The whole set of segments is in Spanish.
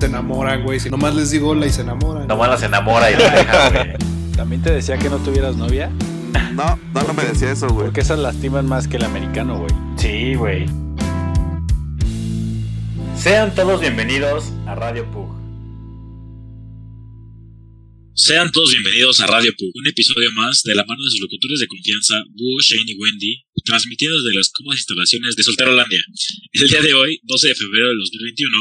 Se enamoran, güey. Si nomás les digo hola y se enamoran. Nomás las enamora y la deja, güey. ¿También te decía que no tuvieras novia? No, no, no me decía eso, güey. Porque esas lastiman más que el americano, güey. Sí, güey. Sean todos bienvenidos a Radio Pug. Sean todos bienvenidos a Radio Pug, un episodio más de la mano de sus locutores de confianza, Búho, Shane y Wendy, transmitiendo desde las cómodas instalaciones de Solterolandia. El día de hoy, 12 de febrero de 2021,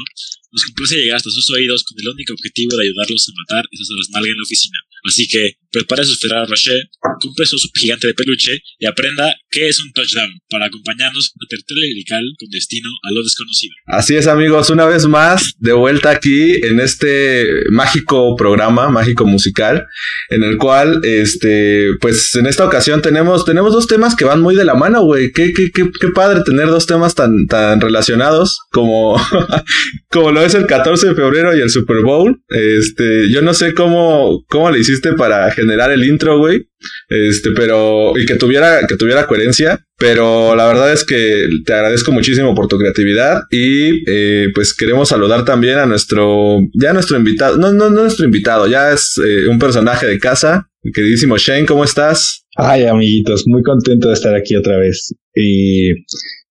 nos complace llegar hasta sus oídos con el único objetivo de ayudarlos a matar esas horas nalga en la oficina. Así que prepare su Ferrari Rocher, compre su gigante de peluche y aprenda qué es un touchdown para acompañarnos a tertulia lirical con destino a lo desconocido. Así es, amigos, una vez más de vuelta aquí en este mágico programa, mágico musical, en el cual, este, pues en esta ocasión tenemos, tenemos dos temas que van muy de la mano, güey. Qué, qué, qué, qué padre tener dos temas tan, tan relacionados como, como lo es el 14 de febrero y el Super Bowl. Este, yo no sé cómo, cómo le hiciste para generar el intro, güey. Este, pero, y que tuviera, que tuviera coherencia. Pero la verdad es que te agradezco muchísimo por tu creatividad. Y eh, pues queremos saludar también a nuestro, ya nuestro invitado, no, no, no nuestro invitado, ya es eh, un personaje de casa. Mi queridísimo Shane, ¿cómo estás? Ay, amiguitos, muy contento de estar aquí otra vez. Y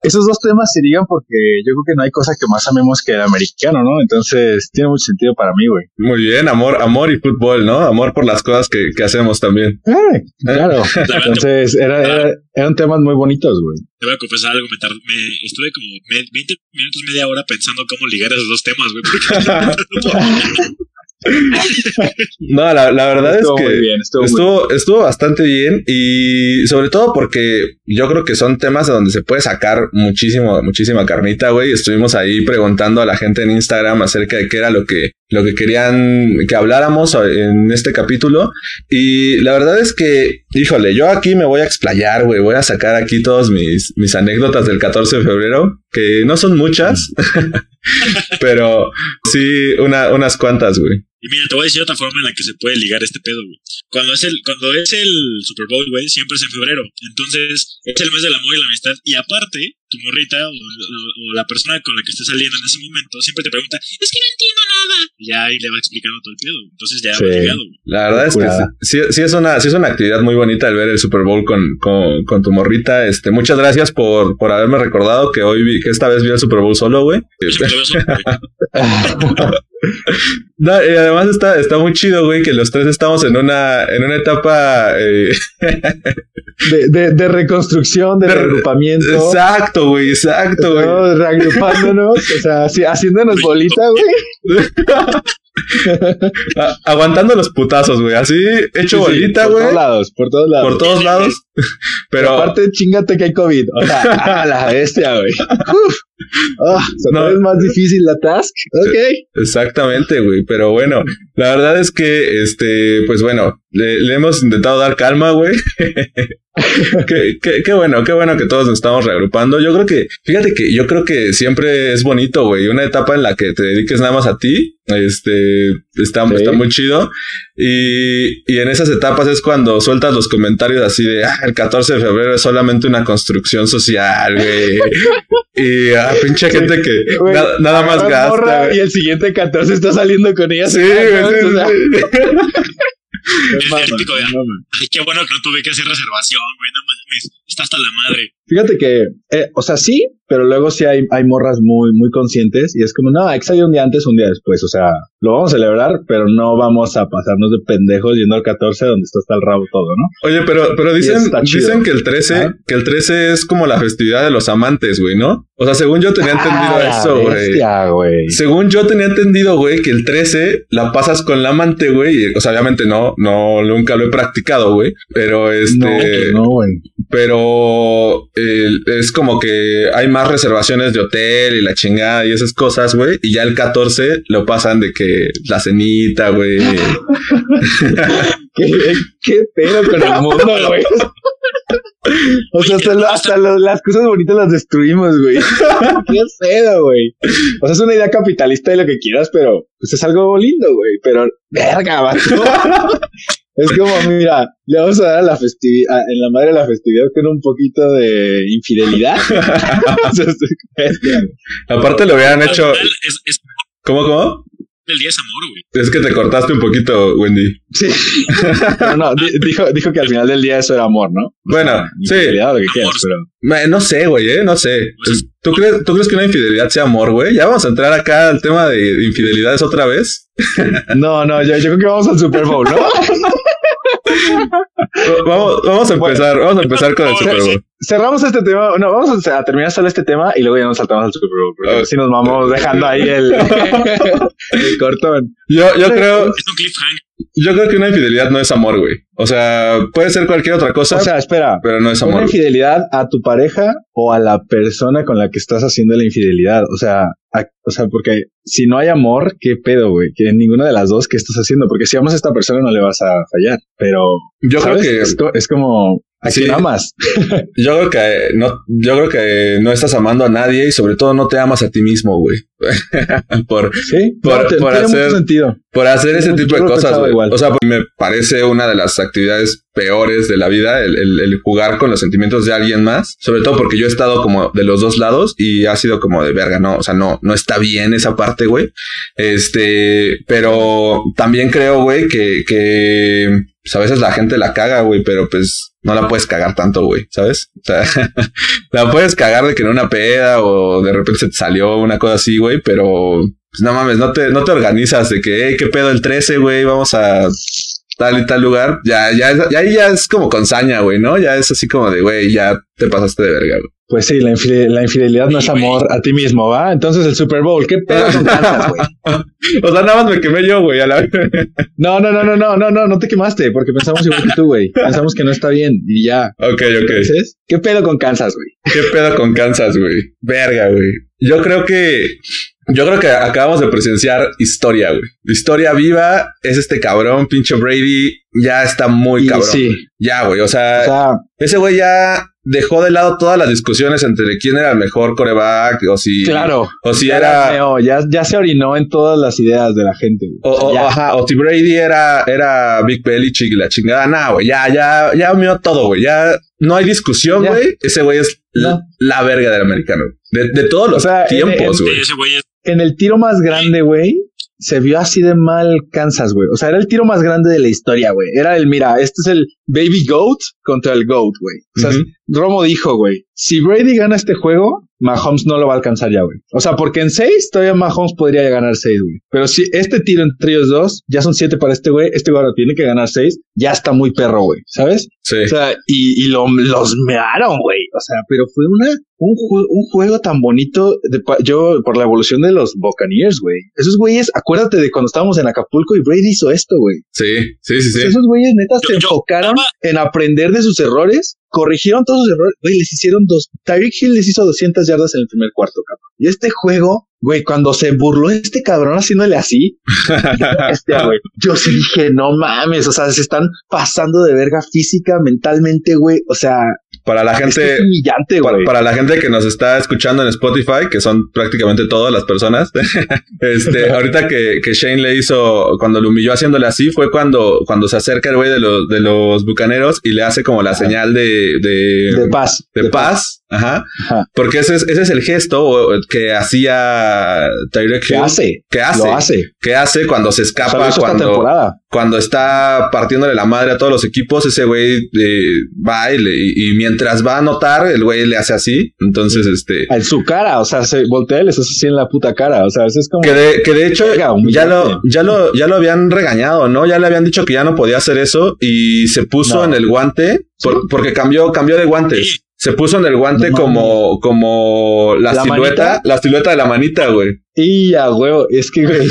esos dos temas se digan porque yo creo que no hay cosa que más amemos que el americano, ¿no? Entonces tiene mucho sentido para mí, güey. Muy bien, amor, amor y fútbol, ¿no? Amor por las cosas que, que hacemos también. Ay, claro. Entonces era, era- eran temas muy bonitos, güey. Te voy a confesar algo, me, tardé, me estuve como me- 20 minutos, media hora pensando cómo ligar esos dos temas, güey. No, la, la verdad Estuvo es que muy bien, estuvo, muy estuvo, estuvo bastante bien y sobre todo porque yo creo que son temas de donde se puede sacar muchísimo, muchísima carnita, güey. Estuvimos ahí preguntando a la gente en Instagram acerca de qué era lo que, lo que querían que habláramos en este capítulo. Y la verdad es que, híjole, yo aquí me voy a explayar, güey. Voy a sacar aquí todos mis, mis anécdotas del 14 de febrero, que no son muchas, pero sí una, unas cuantas, güey. Y mira, te voy a decir otra forma en la que se puede ligar este pedo, güey. Cuando es el, cuando es el Super Bowl, güey, siempre es en febrero. Entonces, es el mes del amor y la amistad. Y aparte, tu morrita o, o- o la persona con la que estés saliendo en ese momento siempre te pregunta, es que no entiendo nada. Y ya ahí le va explicando todo el pedo. Entonces ya Sí. va güey. La verdad es que sí, sí es una, sí es una actividad muy bonita el ver el Super Bowl con, con, con tu morrita. Este, muchas gracias por, por haberme recordado que hoy vi, que esta vez vi el Super Bowl solo, güey. Solo. No, y además está, está muy chido, güey, que los tres estamos en una, en una etapa eh, De, de, de reconstrucción, de, De- reagrupamiento. exacto, güey, exacto, güey. Reagrupándonos, o sea, así, haciéndonos bolita, güey. Aguantando los putazos, güey, así hecho Sí, sí, bolita, Por güey, todos lados, por todos lados. por todos lados. Pero aparte, chingate que hay COVID. O sea, a la bestia, güey. Uf. O sea, No. no es más difícil la task. Ok. Exactamente, güey. Pero bueno, la verdad es que, este, pues bueno, le, le hemos intentado dar calma, güey. qué, qué- qué bueno, qué bueno que todos nos estamos reagrupando. Yo creo que, fíjate que yo creo que siempre es bonito, güey. Una etapa en la que te dediques nada más a ti, este, está, Sí. está muy chido. Y, y en esas etapas es cuando sueltas los comentarios así de, ah, el 14 de febrero es solamente una construcción social, güey. y, ah, pinche gente que na- nada más gasta. morra. Y el siguiente 14 está saliendo con ella. Sí, güey, Es mama, el típico de, me mama. ay, qué bueno que no tuve que hacer reservación, güey, no mames. Está hasta la madre. Fíjate que, eh, o sea, sí, pero luego sí hay, hay morras muy, muy conscientes y es como, no, hay que salir un día antes, un día después. O sea, lo vamos a celebrar, pero no vamos a pasarnos de pendejos yendo al 14 donde está hasta el rabo todo, ¿no? Oye, pero, pero dicen, dicen que el 13, Ajá. que el 13 es como la festividad de los amantes, güey, ¿no? O sea, según yo tenía entendido Ah, la eso, güey. Según yo tenía entendido, güey, que el 13 la pasas con la amante, güey. O sea, obviamente no, no, nunca lo he practicado, güey. Pero No, este, pues no, güey. pero es como que hay más reservaciones de hotel y la chingada y esas cosas, güey. Y ya el 14 lo pasan de que la cenita, güey. ¿Qué, qué pedo con el mundo, güey? O sea, hasta, lo- hasta lo- las cosas bonitas las destruimos, güey. Qué pedo, güey. O sea, es una idea capitalista de lo que quieras, pero pues es algo lindo, güey. Pero, verga, vato. Es como, mira, le vamos a dar a la festividad, en la madre de la festividad con un poquito de infidelidad. O sea, es- Aparte lo hubieran hecho. final Es, es- ¿Cómo, cómo? el día es amor, güey. Es que te cortaste un poquito, Wendy. Sí. No, no, di- dijo, dijo que al final del día eso era amor, ¿no? Bueno, sí. Infidelidad lo que quieras, pero. Me- No sé, güey, ¿eh? No sé. ¿Tú crees, ¿Tú crees que una infidelidad sea amor, güey? Ya vamos a entrar acá al tema de infidelidades otra vez. No, no, yo, yo creo que vamos al Super Bowl, ¿no? Vamos, vamos a empezar, vamos a empezar con el Super Bowl. Cerramos este tema, no, vamos a, terminar solo este tema y luego ya nos saltamos al Super Bowl, porque así nos vamos dejando ahí el, el cortón. Yo, yo creo, Es un cliffhanger. Yo creo que una infidelidad no es amor, güey. O sea, puede ser cualquier otra cosa, O sea, espera, pero no es ¿una amor. güey. infidelidad a tu pareja o a la persona con la que estás haciendo la infidelidad? O sea, a- o sea, porque si no hay amor, ¿qué pedo, güey? Que en ninguna de las dos, ¿qué estás haciendo? Porque si amas a esta persona no le vas a fallar, pero Yo creo que es, es como ¿a Sí. amas? Yo creo que no, yo creo que no estás amando a nadie y sobre todo no te amas a ti mismo, güey. por, Sí, Por- No, te- por hacer- mucho sentido. por hacer ese tipo de cosas, güey. O sea, me parece una de las actividades peores de la vida, el, el- el jugar con los sentimientos de alguien más. Sobre todo porque yo he estado como de los dos lados y ha sido como de verga, no, o sea, no, no está bien esa parte, güey. Este, pero también creo, güey, que, que pues a veces la gente la caga, güey, pero pues no la puedes cagar tanto, güey, ¿sabes? O sea, la puedes cagar de que en una peda o de repente se te salió una cosa así, güey, pero pues no mames, no te, no te organizas de que, hey, qué pedo el 13, güey, vamos a tal y tal lugar. Ya, ya, ya ahí ya es como con saña, güey, ¿no? Ya es así como de, güey, ya te pasaste de verga, güey. Pues sí, la, infide- la infidelidad no es Sí, amor a ti mismo, ¿va? Entonces el Super Bowl, ¿qué pedo con Kansas, güey? O sea, nada más me quemé yo, güey, a la No, no, no, no, no, no, no, no te quemaste, porque pensamos igual que tú, güey. Pensamos que no está bien y ya. Ok, ok. Entonces, ¿qué pedo con Kansas, güey? ¿Qué pedo con Kansas, güey? Verga, güey. Yo creo que. Yo creo que acabamos de presenciar historia, güey. Historia viva es este cabrón, pinche Brady. Ya está muy Y cabrón. sí. Ya, güey. O sea, O sea, ese güey ya dejó de lado todas las discusiones entre quién era el mejor coreback o si. claro. O si ya, era. ya, ya se orinó en todas las ideas de la gente. güey. O, o- ajá, o si Brady era, era Big Belichick y la chingada. Nah, güey, ya, ya, ya mió todo, güey. Ya no hay discusión, Ya. güey. Ese güey es la, No. la verga del americano. De, de todos los O sea, en- tiempos, en- güey. Ese güey es. En el tiro más grande, güey, se vio así de mal Kansas, güey. O sea, era el tiro más grande de la historia, güey. Era el, mira, este es el Baby Goat contra el Goat, güey. O sea. Romo dijo, güey, si Brady gana este juego, Mahomes no lo va a alcanzar ya, güey. O sea, porque en seis todavía Mahomes podría ganar seis, güey. Pero si este tiro entre ellos dos, ya son siete para este güey, este güey ahora tiene que ganar seis, ya está muy perro, güey, ¿sabes? Sí. O sea, y, y lo, los mearon, güey. O sea, pero fue una, un, ju- un juego tan bonito. De, pa- yo, por la evolución de los Buccaneers, güey. Esos güeyes, acuérdate de cuando estábamos en Acapulco y Brady hizo esto, güey. Sí, sí, sí, sí. Esos güeyes neta Yo- se enfocaron en aprender de sus errores, corrigieron todos sus errores, güey, les hicieron dos. Tyreek Hill les hizo 200 yardas en el primer cuarto, cabrón. Y este juego, güey, cuando se burló este cabrón haciéndole así, este, güey, yo sí dije, no mames, o sea, se están pasando de verga física, mentalmente, güey. O sea, Para la gente. es humillante, Para, la gente que nos está escuchando en Spotify, que son prácticamente todas las personas, este, ahorita que, que Shane le hizo, cuando lo humilló haciéndole así, fue cuando, cuando se acerca el güey de los, de los bucaneros y le hace como la señal de, de, De paz. de paz. Ajá. Ajá. Porque ese es, ese es el gesto que hacía Tyreek ¿Qué Hill. hace? ¿Qué hace? Lo hace. ¿Qué hace cuando se escapa? cuando, cuando está partiéndole la madre a todos los equipos, ese güey eh, va y, le- y- mientras va a anotar, el güey le hace así. Entonces, este. En su cara, o sea, se voltea y les hace así en la puta cara. O sea, eso es como. Que de, que de hecho ya lo, ya lo, ya lo habían regañado, ¿no? Ya le habían dicho que ya no podía hacer eso y se puso No. en el guante por- porque cambió, cambió de guantes. Se puso en el guante No como, como la, ¿La silueta, manita? la silueta de la manita, güey. Y ya, huevo, es que, güey,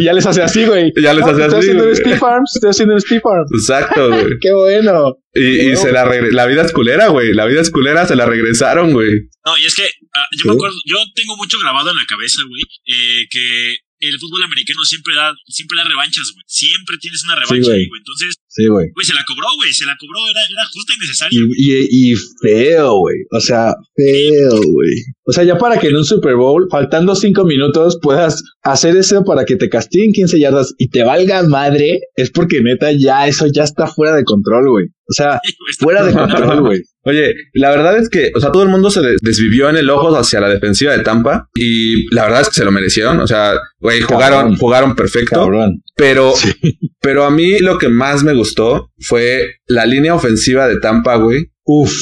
y ya les hace así, güey. Ya les No, hace Estoy así, haciendo Steve Arms, estoy haciendo un Steve Arms. Exacto, güey. Qué bueno. Y, y se la la vida es culera, güey. La vida es culera, se la regresaron, güey. No, y es que ah, yo Sí. me acuerdo, yo tengo mucho grabado en la cabeza, güey, eh, que el fútbol americano siempre da, siempre da revanchas, güey. Siempre tienes una revancha, güey. Entonces, Sí, güey. güey, se la cobró, güey, se la cobró, era, era justa y necesaria. Y, y, y feo, güey. O sea, feo, güey. O sea, ya para que en un Super Bowl, faltando cinco minutos, puedas hacer eso para que te castiguen 15 yardas y te valga madre, es porque neta ya eso ya está fuera de control, güey. O sea, fuera de control, güey. Oye, la verdad es que, o sea, todo el mundo se de- desvivió en el ojo hacia la defensiva de Tampa y la verdad es que se lo merecieron. O sea, güey, jugaron, Cabrón. jugaron perfecto. Cabrón. Pero, Sí. pero a mí lo que más me gustó fue la línea ofensiva de Tampa, güey. Uf,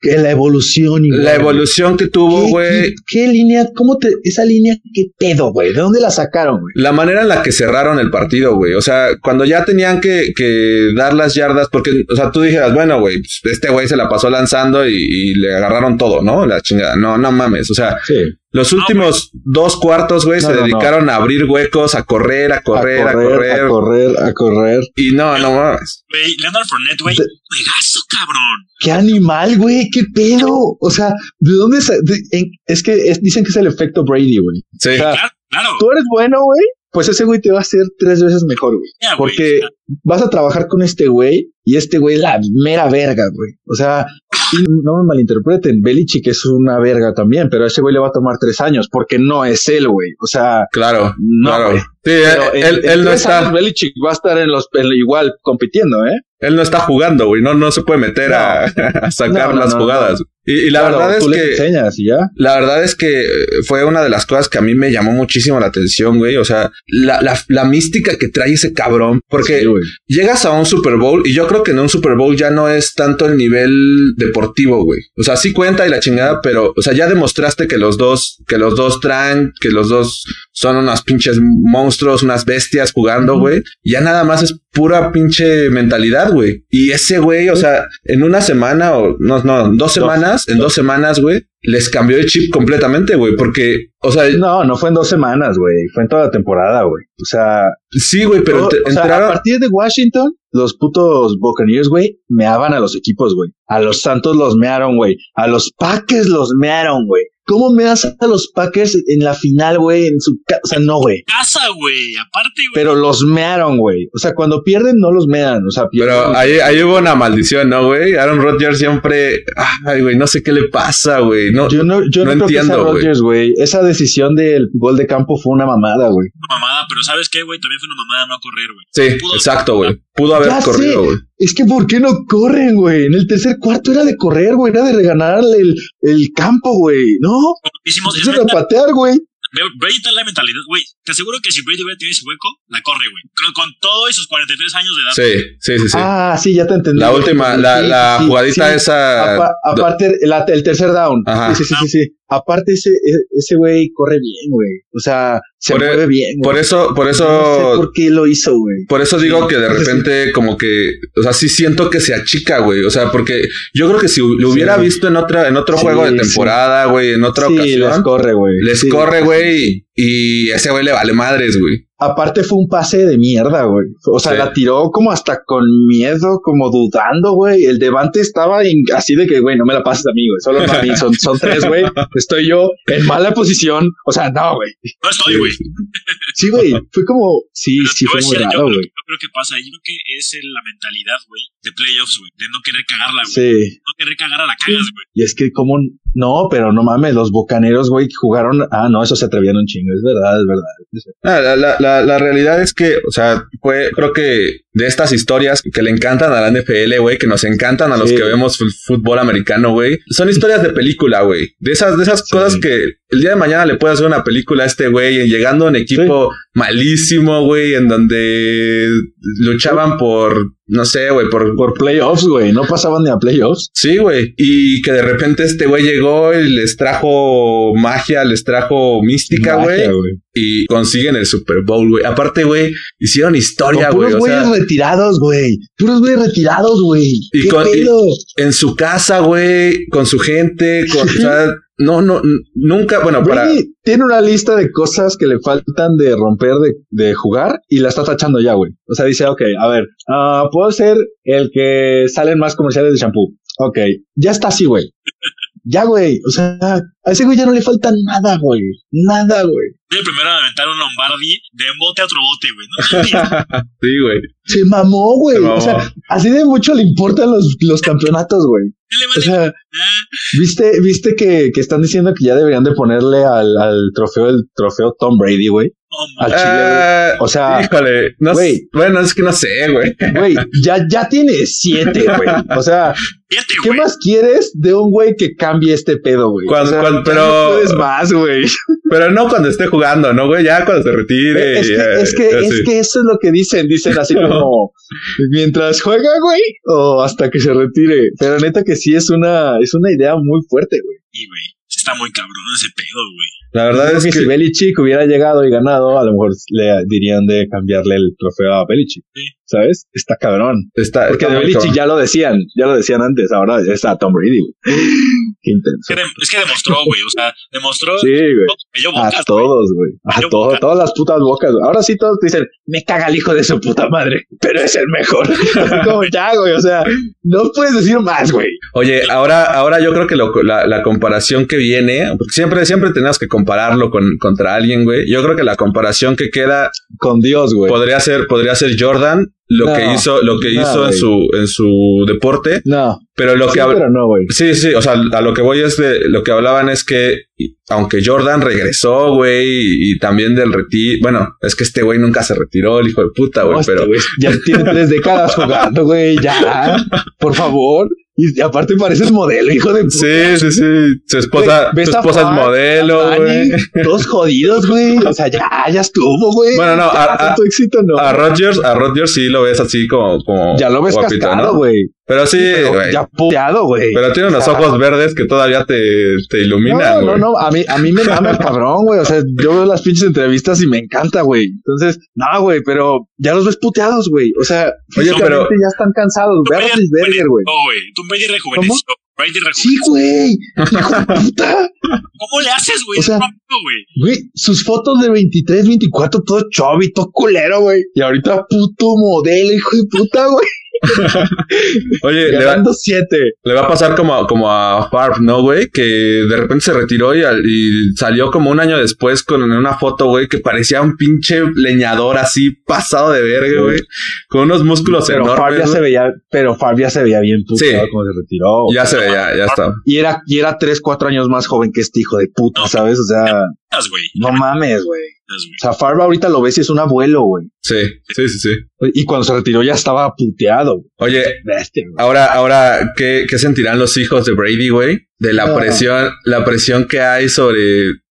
que la evolución. igual, La evolución que tuvo, ¿Qué- güey. ¿Qué, qué línea? ¿Cómo te, esa línea, qué pedo, güey? ¿De dónde la sacaron, güey? La manera en la que cerraron el partido, güey. O sea, cuando ya tenían que, que dar las yardas, porque, o sea, tú dijeras, bueno, güey, pues, este güey se la pasó lanzando y, y le agarraron todo, ¿no? La chingada. No, no mames. O sea, Sí. Los últimos dos cuartos, güey, No, se no, no. dedicaron a abrir huecos, a correr, a correr, a correr. a correr, a correr. Y no, no mames. Güey, Leonard Fournette, güey, juegazo, cabrón. ¡Qué animal, güey! ¡Qué pedo! O sea, ¿de dónde de- en- es que es- dicen que es el efecto Brady, güey. Sí. O sea, Claro, claro. tú eres bueno, güey. Pues ese güey te va a hacer tres veces mejor, güey. Porque o sea, vas a trabajar con este güey y este güey es la mera verga, güey. O sea, no me malinterpreten, Belichick es una verga también, pero a ese güey le va a tomar tres años porque no es él, güey. O sea, Claro, No, claro. güey. Sí, pero él, en- él- en él no está, Belichick va a estar en los en- igual compitiendo, ¿eh? él no está jugando, güey. No, no se puede meter a, a sacar No, las jugadas. Y, y la Claro, verdad es que enseñas y ya. La verdad es que eh, fue una de las cosas que a mí me llamó muchísimo la atención, güey. O sea, la, la, la mística que trae ese cabrón. Porque Sí, llegas a un Super Bowl y yo creo que en un Super Bowl ya no es tanto el nivel deportivo, güey. O sea, sí cuenta y la chingada, pero, o sea, ya demostraste que los dos, que los dos traen, que los dos son unas pinches monstruos, unas bestias jugando, güey. Ya nada más es pura pinche mentalidad, güey. Y ese güey, o sea, en una semana o no, no, en dos semanas, en dos semanas, güey, les cambió el chip completamente, güey. Porque, o sea, No, no fue en dos semanas, güey. Fue en toda la temporada, güey. O sea, sí, güey, pero todo- te- o sea, a partir de Washington, los putos Buccaneers, güey, meaban a los equipos, güey. A los Santos los mearon, güey. A los Packers los mearon, güey. ¿Cómo meas a los Packers en la final, güey? En su ca- o sea, no, güey. casa, güey. Aparte, güey. Pero los mearon, güey. O sea, cuando pierden, no los mean. O sea, pierden. Pero ahí, ahí hubo una maldición, ¿no, güey? Aaron Rodgers siempre. Ay, güey, no sé qué le pasa, güey. No, yo no, yo no no, creo que sea entiendo, güey. Rodgers, güey. Esa decisión del gol de campo fue una mamada, güey. Una mamada, pero ¿sabes qué, güey? También fue una mamada no correr, güey. sí, Pudo- exacto, güey. Pudo haber Ya corrido, güey. Es que ¿por qué no corren, güey? En el tercer cuarto era de correr, güey. Era de reganarle el, el campo, güey. No, Hicimos es eso era mental- patear, güey. Brady trae la mentalidad, güey. Te aseguro que si Brady hubiera tenido ese hueco, la corre, güey. Con, con todo y sus 43 años de edad. Sí, sí, sí, sí. Ah, sí, ya te entendí. la última, la, sí, la sí, jugadita sí. esa. Apa- aparte, la- el tercer down. Ajá. Sí, sí, sí, sí, sí. Aparte, ese, e- ese güey corre bien, güey. O sea, se Por e- mueve bien. Por eso, por No sé eso. por qué lo hizo, güey. Por eso digo que de sí. repente como que, o sea, sí siento que se achica, güey. O sea, porque yo creo que si lo hubiera Sí. visto en otra, en otro Sí, juego de temporada, güey, en otra sí, les ocasión, corre, güey. les corre, güey, y ese güey le vale madres, güey. Aparte fue un pase de mierda, güey. O sea, Sí. la tiró como hasta con miedo, como dudando, güey. El Devante estaba en- así de que, güey, no me la pases a mí, güey. Solo a mí. Son, son tres, güey. Estoy yo en mala posición. O sea, no, güey. No estoy, güey. Sí, güey. Fue como, sí, Pero sí, fue muy decir, yo, raro, güey. yo creo que pasa ahí. Yo creo que es la mentalidad, güey, de playoffs, güey. De no querer cagarla, güey. Sí. No querer cagar a la cagas, güey. Y es que como, no, pero no mames, los bocaneros, güey, que jugaron, ah, no, eso se atrevían un chingo. Es verdad, es verdad. Ah, La, la, la, la realidad es que, o sea, fue, creo que de estas historias que le encantan a la NFL, güey, que nos encantan a los Sí. que vemos fútbol americano, güey, son historias de película, güey. De esas, de esas Sí. cosas que el día de mañana le puede hacer una película a este güey, llegando a un equipo malísimo, güey, en donde luchaban por, no sé, güey, por... Por playoffs, güey. No pasaban ni a playoffs. Sí, güey. Y que de repente este güey llegó y les trajo magia, les trajo mística, güey. Y consiguen el Super Bowl, güey. Aparte, güey, hicieron historia, güey. puros O sea, güeyes retirados, güey. Puros güeyes retirados, güey. Y ¿Qué con- y- en su casa, güey, con su gente, con, o sea, no, no, nunca, bueno, para... Tiene una lista de cosas que le faltan de romper de, de jugar y la está tachando ya, güey. O sea, dice, ok, a ver, ah, puedo ser el que salen más comerciales de shampoo. Ok, ya está así, güey. Ya, güey. O sea, a ese güey ya no le falta nada, güey. Nada, güey. El primero a aventar un Lombardi de bote a otro bote, güey. ¿no? Sí, güey. Se mamó, güey. O sea, así de mucho le importan los, los campeonatos, güey. ¿Qué le O sea, Ah, ¿viste, viste que, que están diciendo que ya deberían de ponerle al, al trofeo, el trofeo Tom Brady, güey? Al. Chile, güey. Ah, O sea, híjole, no sé, güey. bueno, es que no sé, güey. Güey, ya, ya tiene siete, güey. O sea, ¿qué güey. más quieres de un güey que cambie este pedo, güey? Cuando- O sea, cuando- ya pero- no puedes más, güey. Pero no cuando esté jugando, ¿no, güey? Ya cuando se retire. Es que, ya, es que, es que eso es lo que dicen. Dicen así como mientras juega, güey, o hasta que se retire. Pero neta que sí es una, es una idea muy fuerte, güey. Sí, güey. Está muy cabrón ese pedo, güey. La verdad Creo es que, que... si Belichick hubiera llegado y ganado, a lo mejor le dirían de cambiarle el trofeo a Belichick. Sí. ¿Sabes? Está cabrón. Está, Porque está de Belichick ya lo decían, ya lo decían antes, ahora está Tom Brady, güey. Qué Es intenso. que, de- es que demostró, güey. O sea, demostró. Sí, güey. que yo A todos, güey. A todos, todas las putas bocas. güey. Ahora sí todos te dicen, me caga el hijo de su puta madre, pero es el mejor. Así como ya, güey. O sea, no puedes decir más, güey. Oye, ahora, ahora yo creo que lo- la, la comparación que viene, porque siempre, siempre tenemos que compararlo con, contra alguien, güey. Yo creo que la comparación que queda Con Dios, güey. podría ser, podría ser Jordan, lo No, que hizo, lo que no, hizo en su, en su deporte, No, pero lo sí, que pero no. Sí, sí, o sea, a lo que voy es de lo que hablaban es que aunque Jordan regresó, güey, y, también del retiro, bueno, es que este güey nunca se retiró, el hijo de puta, güey, este pero ya tiene tres décadas jugando, güey. Ya, por favor. Y aparte pareces modelo, hijo de puta. sí, sí, sí, su esposa, Güey, su esposa es modelo, güey. Todos jodidos, güey. O sea, ya, ya estuvo, güey. Bueno, no, Ya, a- a- éxito, no. A Rodgers, a Rodgers sí lo ves así como, como ya lo ves guapito, cascado, ¿no? Pero sí, güey. ya puteado, güey. Pero tiene unos O sea, ojos verdes que todavía te, te iluminan, No, no, no, a mí, a mí me mama el cabrón, güey. O sea, yo veo las pinches entrevistas y me encanta, güey. Entonces, no, güey, pero ya los ves puteados, güey. O sea, Oye, pero- ya están cansados. Ve a güey. rejuveneció, güey. Brady rejuveneció. Sí, güey. Hijo de puta. ¿Cómo le haces, güey? O sea-. Güey, sus fotos de 23, 24, todo chubby, todo culero, güey. Y ahorita puto modelo, hijo de puta, güey. Oye, le va, siete. le va a pasar como, como a Favre, ¿no, güey? Que de repente se retiró y, al- y salió como un año después con una foto, güey, que parecía un pinche leñador así pasado de verga, güey. Con unos músculos Pero Favre enormes. ya se veía, pero Favre ya se veía bien puteado Sí. cuando se retiró. Ya se veía, ya está. Y era, y era tres, cuatro años más joven que este hijo de puta. ¿sabes? O sea, no mames, güey. O sea, Favre ahorita lo ves y es un abuelo, güey. Sí, sí, sí, sí. Y cuando se retiró ya estaba puteado. güey. Oye, Bestia, güey. Ahora, ahora, ¿qué, qué sentirán los hijos de Brady, güey? De la presión, la presión que hay sobre,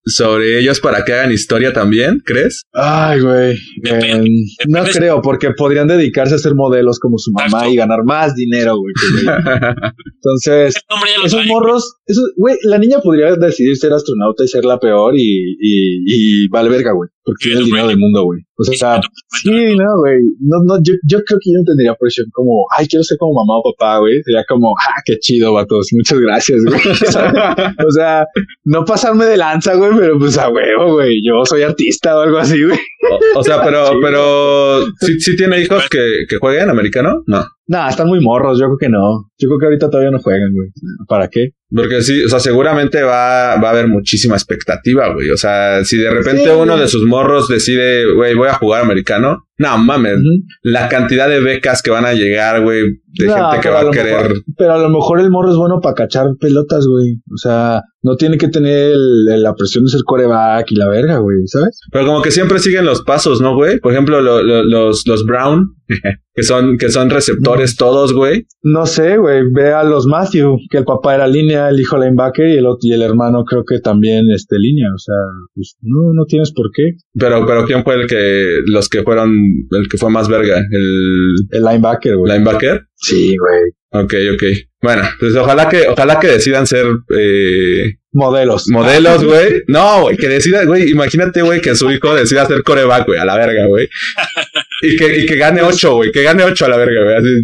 sobre ellos para que hagan historia también, ¿crees? Ay, güey. Eh, no creo, porque podrían dedicarse a ser modelos como su mamá Exacto. y ganar más dinero, güey. Entonces, esos morros, esos, güey, la niña podría decidir ser astronauta y ser la peor y, y, y vale verga, güey. Porque tiene el güey. del mundo, güey. O sea, sí, no, güey. No, no, yo, yo creo que yo no tendría presión como, ay, quiero ser como mamá o papá, güey. Sería como, ah, qué chido, vatos. Muchas gracias, güey. o sea, no pasarme de lanza, güey, pero pues a huevo, güey. Yo soy artista o algo así, güey. O, o sea, pero, pero, ¿sí, sí tiene hijos que, que jueguen americano? No. Nah, están muy morros, yo creo que no. Yo creo que ahorita todavía no juegan, güey. ¿Para qué? Porque sí, o sea, seguramente va, va a haber muchísima expectativa, güey. O sea, si de repente Sí. uno de sus morros decide, güey, voy a jugar americano, no mames, la cantidad de becas que van a llegar, güey, de No, gente que va a querer. mejor- pero a lo mejor el morro es bueno para cachar pelotas, güey. O sea, no tiene que tener el- la presión de ser coreback y la verga, güey, ¿sabes? Pero como que siempre siguen los pasos, ¿no, güey? Por ejemplo, lo- lo- los, los Brown que son, que son receptores todos, güey. No sé, güey. Ve a los Matthew, que el papá era línea, el hijo linebacker y el, otro- y el hermano creo que también este línea. O sea, pues no, no tienes por qué. Pero, pero ¿quién fue el que, los que fueron, el que fue más verga? ¿El El linebacker, güey. linebacker? Sí, güey. Ok, ok. Bueno, pues ojalá que, ojalá que decidan ser eh, Modelos. modelos, güey. No, güey, que decida, güey, imagínate, güey, que su hijo decida ser coreback, güey, a la verga, güey. Y que, y que gane ocho, güey, que gane ocho a la verga, güey.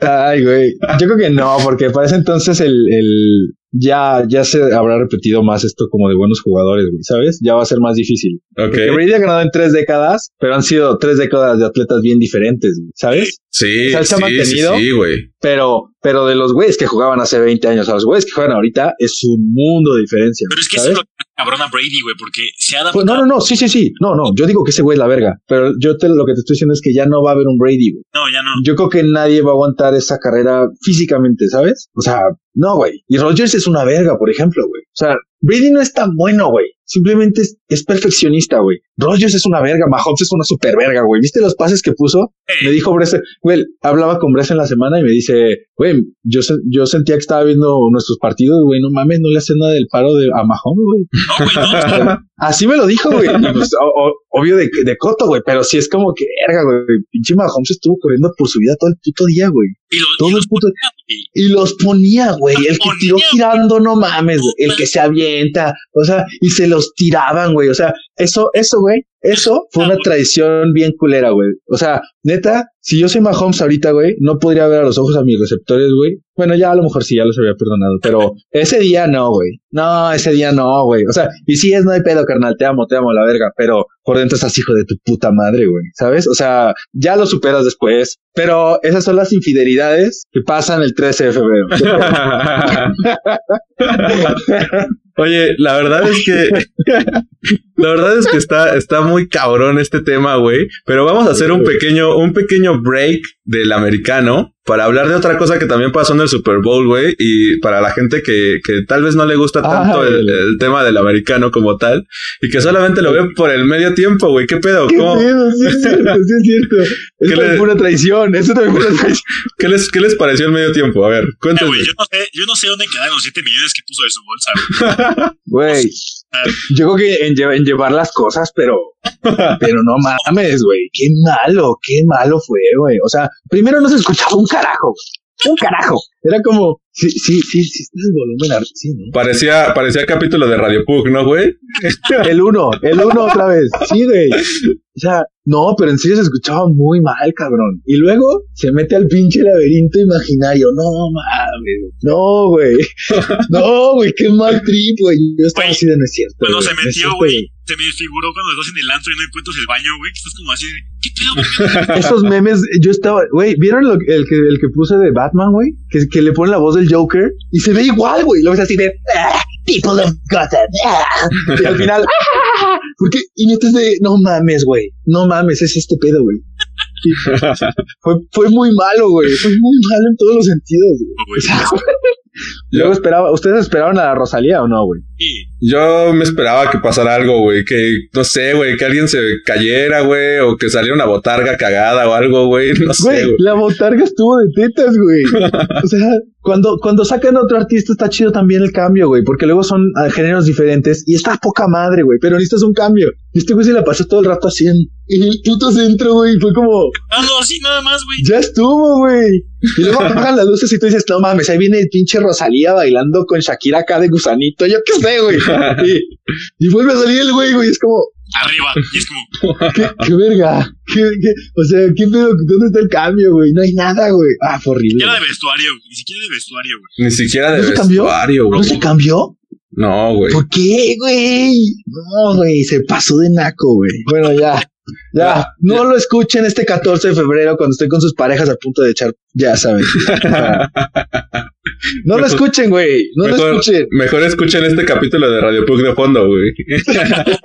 Ay, güey. Yo creo que no, porque para ese entonces el, el ya, ya se habrá repetido más esto como de buenos jugadores, güey, ¿sabes? Ya va a ser más difícil. Ok. Porque Brady ha ganado en tres décadas, pero han sido tres décadas de atletas bien diferentes, güey, ¿sabes? Sí, O sea, se ha sí, sí, mantenido. sí, güey. Pero, pero de los güeyes que jugaban hace 20 años a los güeyes que juegan ahorita, es un mundo de diferencia. Pero es que es lo que cabrón a Brady, güey, porque se ha adaptado. Pues no, no, no, sí, sí, sí. No, no, yo digo que ese güey es la verga. Pero yo te, lo que te estoy diciendo es que ya no va a haber un Brady, güey. No, ya no. Yo creo que nadie va a aguantar esa carrera físicamente, ¿sabes? O sea, no, güey. Y Rodgers es una verga, por ejemplo, güey. O sea, Brady no es tan bueno, güey. Simplemente es, es perfeccionista, güey. Rodgers es una verga. Mahomes es una super verga, güey. ¿Viste los pases que puso? Me dijo Brese, güey, hablaba con Brese en la semana y me dice, güey, yo, se- yo sentía que estaba viendo nuestros partidos, güey, no mames, no le hace nada del paro de, a Mahomes, güey. No, güey, no. Así me lo dijo, güey. Pues, obvio de, de coto, güey, pero sí es como que, verga, güey. Pinche Mahomes estuvo corriendo por su vida todo el puto día, güey. Y Todo los puto... y- Y los ponía, güey. Los El que tiró güey. girando, no mames, güey. El que se avienta, o sea, y se los tiraban, güey. O sea, eso, eso, güey. Eso fue una tradición bien culera, güey. O sea, neta, si yo soy Mahomes ahorita, güey, no podría ver a los ojos a mis receptores, güey. Bueno, ya a lo mejor sí, ya los había perdonado, pero ese día no, güey. No, ese día no, güey. O sea, y si es, no hay pedo, carnal, te amo, te amo, la verga, pero por dentro estás hijo de tu puta madre, güey. ¿Sabes? O sea, ya lo superas después, pero esas son las infidelidades que pasan el 13 de febrero. Oye, la verdad es que. la verdad es que está, está muy cabrón este tema, güey. Pero vamos a hacer un pequeño, un pequeño break del americano para hablar de otra cosa que también pasó en el Super Bowl, güey. Y para la gente que, que tal vez no le gusta tanto el, el tema del americano como tal. Y que solamente lo ve por el medio tiempo, güey. ¿Qué pedo? ¿Qué ¿Cómo- pedo? Sí es cierto, sí es cierto. ¿Qué Eso le- fue una traición, eso también fue una traición. ¿Qué les, ¿Qué les pareció el medio tiempo? A ver, Eh, cuéntame. yo no sé, yo no sé dónde quedaron los 7 millones que puso de su bolsa, güey. Güey, yo creo que en, lle- en llevar las cosas, pero, pero no mames, güey. Qué malo, qué malo fue, güey. O sea, primero no se escuchaba un carajo. Un carajo. Era como, sí, sí, sí, sí, está el volumen sí, ¿no? Parecía, parecía capítulo de Radio Pug, ¿no, güey? El uno, el uno otra vez. Sí, güey. O sea, no, pero en serio se escuchaba muy mal, cabrón. Y luego se mete al pinche laberinto imaginario. No mames. No, güey. No, güey, qué mal trip, güey. Yo estaba Güey, así de no es cierto. Cuando se metió, güey, se me figuró cuando estás en el antro y no encuentras el baño, güey, que estás como así ¿qué pedo? Esos memes, yo estaba, güey, ¿vieron lo, el, que, el que puse de Batman, güey? Que, que le pone la voz del Joker y se ve igual, güey. Lo ves así de, "Ah, people of Gotham. ah". Y al final, "Ah". porque, y neta es de, no mames, güey. No mames, es este pedo, güey. Fue, fue muy malo, güey. Fue muy malo en todos los sentidos, güey. güey. O sea, Luego esperaba, ¿ustedes esperaban a la Rosalía o no, güey? Sí. Yo me esperaba que pasara algo, güey. Que, no sé, güey, que alguien se cayera, güey. O que saliera una botarga cagada o algo, güey. No sé, Güey, la botarga estuvo de tetas, güey. O sea, cuando, cuando sacan a otro artista está chido también el cambio, güey, porque luego son ah, géneros diferentes y está poca madre, güey, pero necesitas un cambio. Y este güey se la pasó todo el rato así en, el puto centro, güey, fue como, Ah, no, así nada más, güey. ya estuvo, güey. Y luego apagan las luces y tú dices, no mames, ahí viene el pinche Rosalía bailando con Shakira acá de gusanito, yo qué sé, güey. Y, y vuelve a salir el güey, güey, es como, Arriba. Y es como, ¿Qué, qué verga? ¿Qué, qué? O sea, ¿qué pedo? ¿Dónde está el cambio, güey? No hay nada, güey. Ah, fue horrible. ni siquiera de vestuario, güey. Ni siquiera de vestuario, güey. Ni siquiera de ¿No se cambió? vestuario, ¿No güey. se cambió? No, güey. ¿Por qué, güey? No, güey, se pasó de naco, güey. Bueno, ya. Ya, no lo escuchen este 14 de febrero cuando estoy con sus parejas a punto de echar ya saben. O sea, no lo escuchen, güey. No lo mejor, escuchen. mejor escuchen este capítulo de Radio Pug de fondo, güey.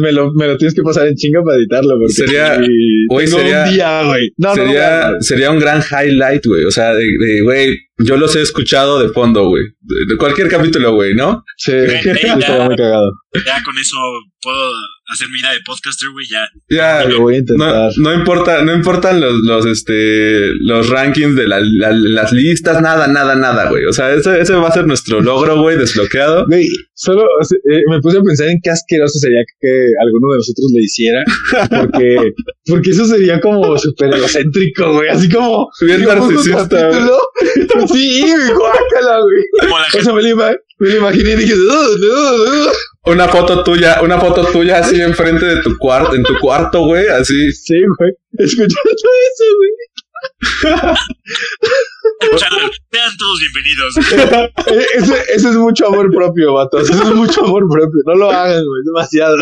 Me, lo, me lo tienes que pasar en chinga para editarlo. Porque Sería- sí, güey, sería- un día, güey. No, sería, no, no. sería un gran highlight, güey. O sea, de, güey, yo los he escuchado de fondo, güey. De, de cualquier capítulo, güey, ¿no? Sí, estaría muy cagado. Ya con eso puedo hacer mi vida de podcaster, güey. Ya. Ya, Lo voy a intentar. no, no importa, no importan los, los, este, los rankings de la- la- las listas, nada, nada, nada, güey. O sea, ese, ese va a ser nuestro logro, güey, desbloqueado. Güey, solo eh, me puse a pensar en qué asqueroso sería que, alguno de nosotros le hiciera. Porque, porque eso sería como súper egocéntrico, güey. Así como. Bien narcisista. Sí, güey, guácala, güey. O sea, me lo, ima- me lo imaginé y dije, no, no, no. Una foto tuya, una foto tuya así enfrente de tu cuarto, en tu cuarto, güey, así. Sí, güey. Escuchando eso, güey. Sean todos bienvenidos. Ese, ese es mucho amor propio, vatos. Eso es mucho amor propio. No lo hagan, güey. Demasiado.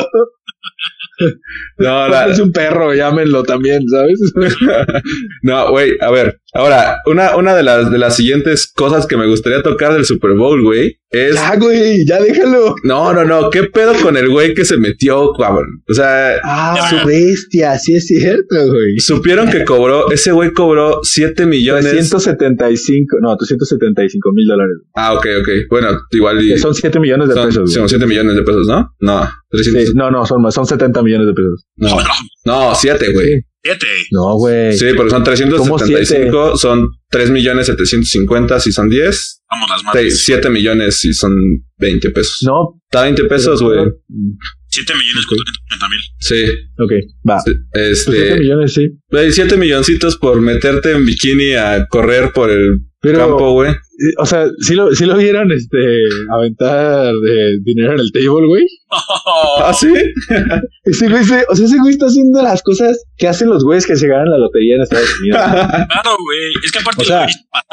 No, la- Es un perro, llámenlo también, ¿sabes? no, güey, a ver. Ahora, una, una de las, de las siguientes cosas que me gustaría tocar del Super Bowl, güey, es. Ya, güey, ya déjalo. No, no, no. ¿Qué pedo con el güey que se metió, cabrón? O sea, Ah, su bestia, sí es cierto, güey. supieron que cobró, ese güey cobró 7 millones. 375, no, 375 mil dólares. Ah, ok, ok. Bueno, igual y. Son 7 millones de son, pesos. son güey. 7 millones de pesos, ¿no? No, 300. Sí, no, no, son más, son 70 millones de pesos. No, no, 7, güey. Siete. No, güey. Sí, porque son 375, son 3 millones 750 si son 10. Vamos las madres. 7 millones si son 20 pesos. No. Está 20 pesos, güey. Siete millones con treinta mil. Sí. Ok, va. sí, Pues 7 Este. millones, sí. Güey, 7 milloncitos por meterte en bikini a correr por el Pero, campo, güey. eh, o sea, ¿sí lo, sí lo vieron este, aventar de dinero en el table, güey? Ah, sí. Ese güey, se- o sea, ese güey está haciendo las cosas que hacen los güeyes que se ganan la lotería en Estados Unidos. Claro, güey. Es que aparte O sea-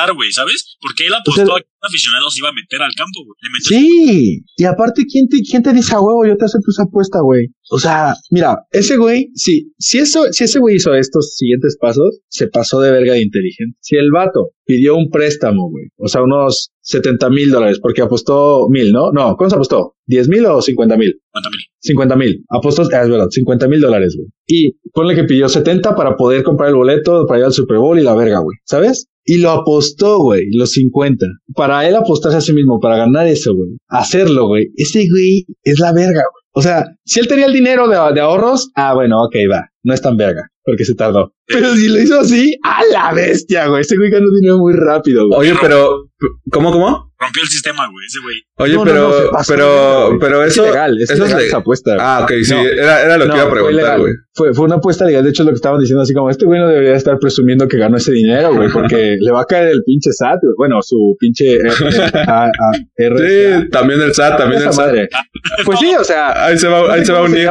lo güey, ¿sabes? Porque él apostó sea- aficionado se iba a meter al campo, güey. Sí, y aparte, ¿quién te, quién te dice a huevo? Yo te acepto esa apuesta, güey. O sea, mira, ese güey, sí, si eso, si ese güey hizo estos siguientes pasos, se pasó de verga de inteligente. Si el vato pidió un préstamo, güey, o sea, unos 70 mil dólares, porque apostó mil, ¿no? No, ¿cuánto se apostó? ¿10 mil o 50 mil? 50 mil. 50 mil. Apostó, ah, es verdad, 50 mil dólares, güey. Y ponle que pidió 70 para poder comprar el boleto para ir al Super Bowl y la verga, güey. ¿Sabes? Y lo apostó, güey, los 50. Para él apostarse a sí mismo, para ganar eso, güey. Hacerlo, güey. Ese güey es la verga, güey. O sea, si él tenía el dinero de, de ahorros, ah, bueno, ok, va. No es tan verga, porque se tardó. Pero si lo hizo así, a la bestia, güey. Ese güey ganó dinero muy rápido, güey. Oye, pero. ¿Cómo, cómo? Rompió el sistema, güey, ese güey. Oye, No, pero. no, pasó pero. pero es eso. ilegal, es, eso es ilegal le- esa apuesta. güey. Ah, ok, sí. No. Era, era lo que iba a preguntar, güey. Fue, fue una apuesta legal. De hecho, lo que estaban diciendo así como, este güey no debería estar presumiendo que ganó ese dinero, güey, porque le va a caer el pinche SAT, güey. Bueno, su pinche R, a, a, R- Sí, también el SAT, también esa el SAT. madre. Pues sí, o sea, Ahí se va, ahí se va a unir.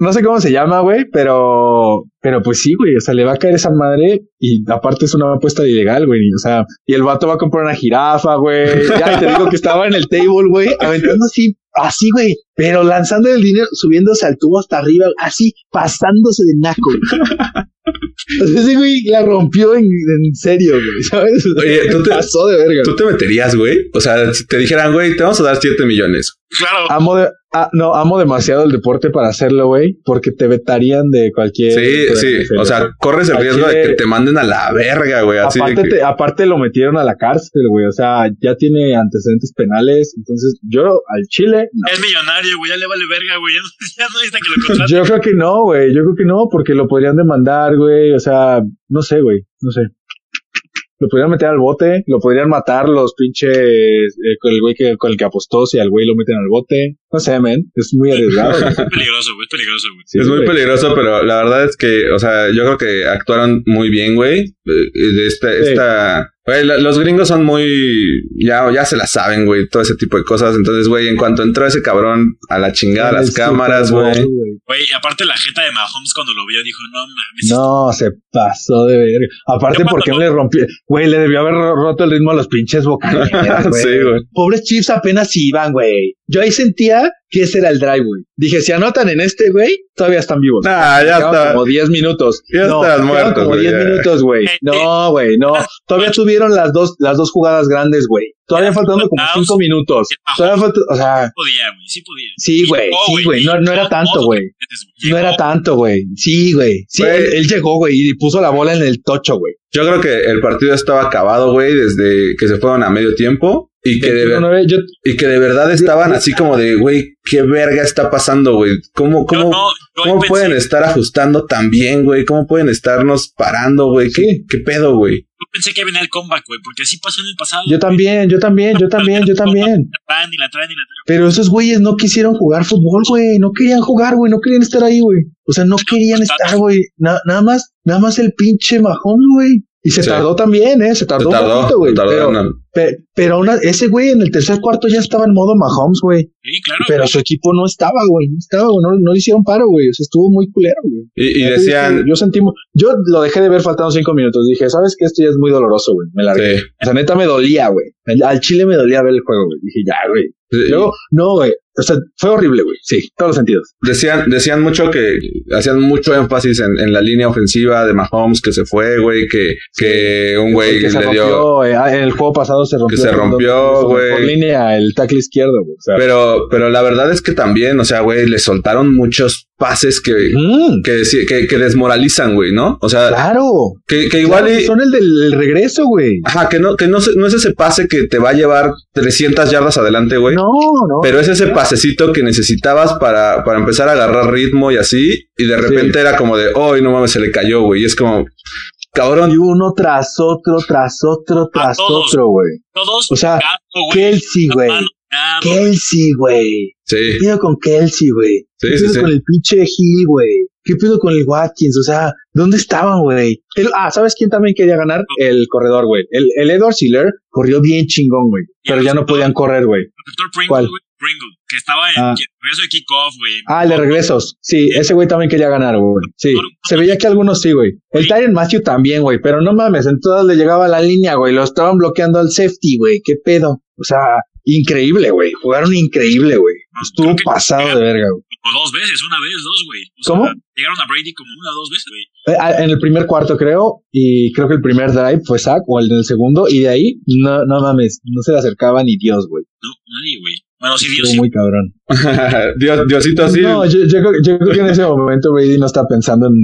No sé cómo se llama, güey, pero, pero pues sí, güey, o sea, le va a caer esa madre y aparte es una apuesta ilegal, güey, o sea, y el vato va a comprar una jirafa, güey, ya te digo que estaba en el table, güey, aventando así, así, güey, pero lanzando el dinero, subiéndose al tubo hasta arriba, así, pasándose de naco, güey. O sea, ese güey la rompió en, en serio, güey, ¿sabes? Oye, tú te- pasó de verga. ¿Tú te meterías, güey? O sea, si te dijeran, güey, te vamos a dar 7 millones. Claro. Amo de, ah, no, amo demasiado el deporte para hacerlo, güey, porque te vetarían de cualquier. Sí, sí. O sea, corres el riesgo de que te manden a la verga, güey. Así de aparte, que- te- aparte lo metieron a la cárcel, güey. O sea, ya tiene antecedentes penales. Entonces, yo al Chile, no. Es millonario, güey, ya le vale verga, güey. Ya no, ya no necesita que lo contraten. Yo creo que no, güey. Yo creo que no, porque lo podrían demandar, güey. O sea, no sé, güey. No sé. Lo podrían meter al bote, lo podrían matar los pinches, eh, con el güey que, con el que apostó, si al güey lo meten al bote. No sé, men. Es muy arriesgado. Es peligroso, güey, es peligroso, güey. Sí, es muy peligroso, pero la verdad es que, o sea, yo creo que actuaron muy bien, güey. Eh, De esta, Sí. esta, güey, los gringos son muy, ya, ya se la saben, güey, todo ese tipo de cosas. Entonces, güey, en cuanto entró ese cabrón a la chingada, las cámaras, güey. Güey. Aparte la jeta de Mahomes cuando lo vio dijo, no mames. No, se pasó de verga. Aparte, Yo ¿por qué no le rompió? Güey, le debió haber ro- roto el ritmo a los pinches güey. Sí, güey. Pobres Chiefs apenas iban, güey. Yo ahí sentía que ese era el drive, güey. Dije, si anotan en este, güey, todavía están vivos. Ah, ya está. como 10 minutos. Ya no, estás quedaban muerto, como güey, 10 ya. minutos, güey. No, güey, no. Todavía tuvieron las dos, las dos jugadas grandes, güey. Todavía faltando como 5 minutos. Todavía faltando, o sea, Podía, güey, sí podía. Sí, güey, sí, güey, no- no era tanto, güey. No era tanto, güey. Sí, güey. Sí, él, él llegó, güey, y puso la bola en el tocho, güey. Yo creo que el partido estaba acabado, güey, desde que se fueron a medio tiempo y que de, ver- 21-9, yo, y que de verdad estaban así como de, güey, qué verga está pasando, güey. ¿Cómo, Yo cómo, no, yo cómo pueden estar ajustando tan bien, güey? ¿Cómo pueden estarnos parando, güey? ¿Qué, Sí. qué pedo, güey? Yo pensé que venía el comeback, güey, porque así pasó en el pasado. yo también, yo también, yo también, yo también. La traen y la traen y la traen. Pero esos güeyes no quisieron jugar fútbol, güey. No querían jugar, güey. No querían estar ahí, güey. O sea, no querían estar, güey. Na- nada más, nada más el pinche majón, güey. Y se Sí. tardó también, ¿eh? Se Se tardó, un tardó, poquito, güey. Pero, una- ese güey en el tercer cuarto ya estaba en modo Mahomes, güey. Sí, claro. Pero su equipo no estaba, güey. No estaba, güey. No, no le hicieron paro, güey. O sea, estuvo muy culero, güey. Y, decían, dije, Yo sentí. Yo lo dejé de ver faltando cinco minutos. Dije, ¿sabes qué? Esto ya es muy doloroso, güey. Me largué. sí, O sea, neta me dolía, güey. Al- chile me dolía ver el juego, güey. Dije, ya, güey. sí. Luego, no, güey. O sea, fue horrible, güey. Sí, todos los sentidos. Decían, decían mucho que hacían mucho énfasis en, en la línea ofensiva de Mahomes que se fue, güey, que, que un güey que se le dio. rompió, eh, ah, en el juego pasado se rompió. se rompió, güey. Por línea, el tackle izquierdo, güey. O sea, Pero, pero la verdad es que también, o sea, güey, le soltaron muchos pases que, mm, que, que, que desmoralizan, güey, ¿no? O sea, claro. que, que igual Claro, y. Son el del el regreso, güey. Ajá, que no, que no, no es ese pase que te va a llevar 300 yardas adelante, güey. No, no. Pero es ese pasecito que necesitabas para, para empezar a agarrar ritmo y así. Y de repente era como de, oh, no mames, se le cayó, güey. Y es como, cabrón, Y uno tras otro, tras otro, tras todos. otro, güey. Todos O sea. Kelsey, güey. Kelsey, güey. sí, ¿Qué pedo con Kelsey, güey? Sí, ¿Qué sí, pedo sí. con el pinche Hill, güey? ¿Qué pedo con el Watkins? O sea, ¿dónde estaban, güey? Ah, ¿sabes quién también quería ganar? El corredor, güey. El, el Edward Siller corrió bien chingón, güey. Pero ya no podían correr, güey. El doctor Pringle, ¿Cuál? güey. Pringle, que estaba en Ah. regreso de kickoff, güey. Ah, el de regresos. Sí, ese güey también quería ganar, güey. Sí, se veía que algunos sí, güey. El Tyron Matthew también, güey. Pero no mames, en todas le llegaba la línea, güey. Lo estaban bloqueando al safety, güey. ¿Qué pedo? O sea, increíble, güey. Jugaron increíble, güey. Estuvo Creo que- pasado de verga, güey. O dos veces, una vez, dos, güey. O sea, ¿Cómo? Llegaron a Brady como una dos veces, güey. Eh, ah, En el primer cuarto, creo, y creo que el primer drive fue sack, o el del segundo, y de ahí, no, no mames, no se le acercaba ni Dios, güey. No, nadie, güey. Bueno, sí, Dios, muy cabrón. Dios, Diosito así. No, yo, yo, creo- yo creo que en ese momento Brady no está pensando en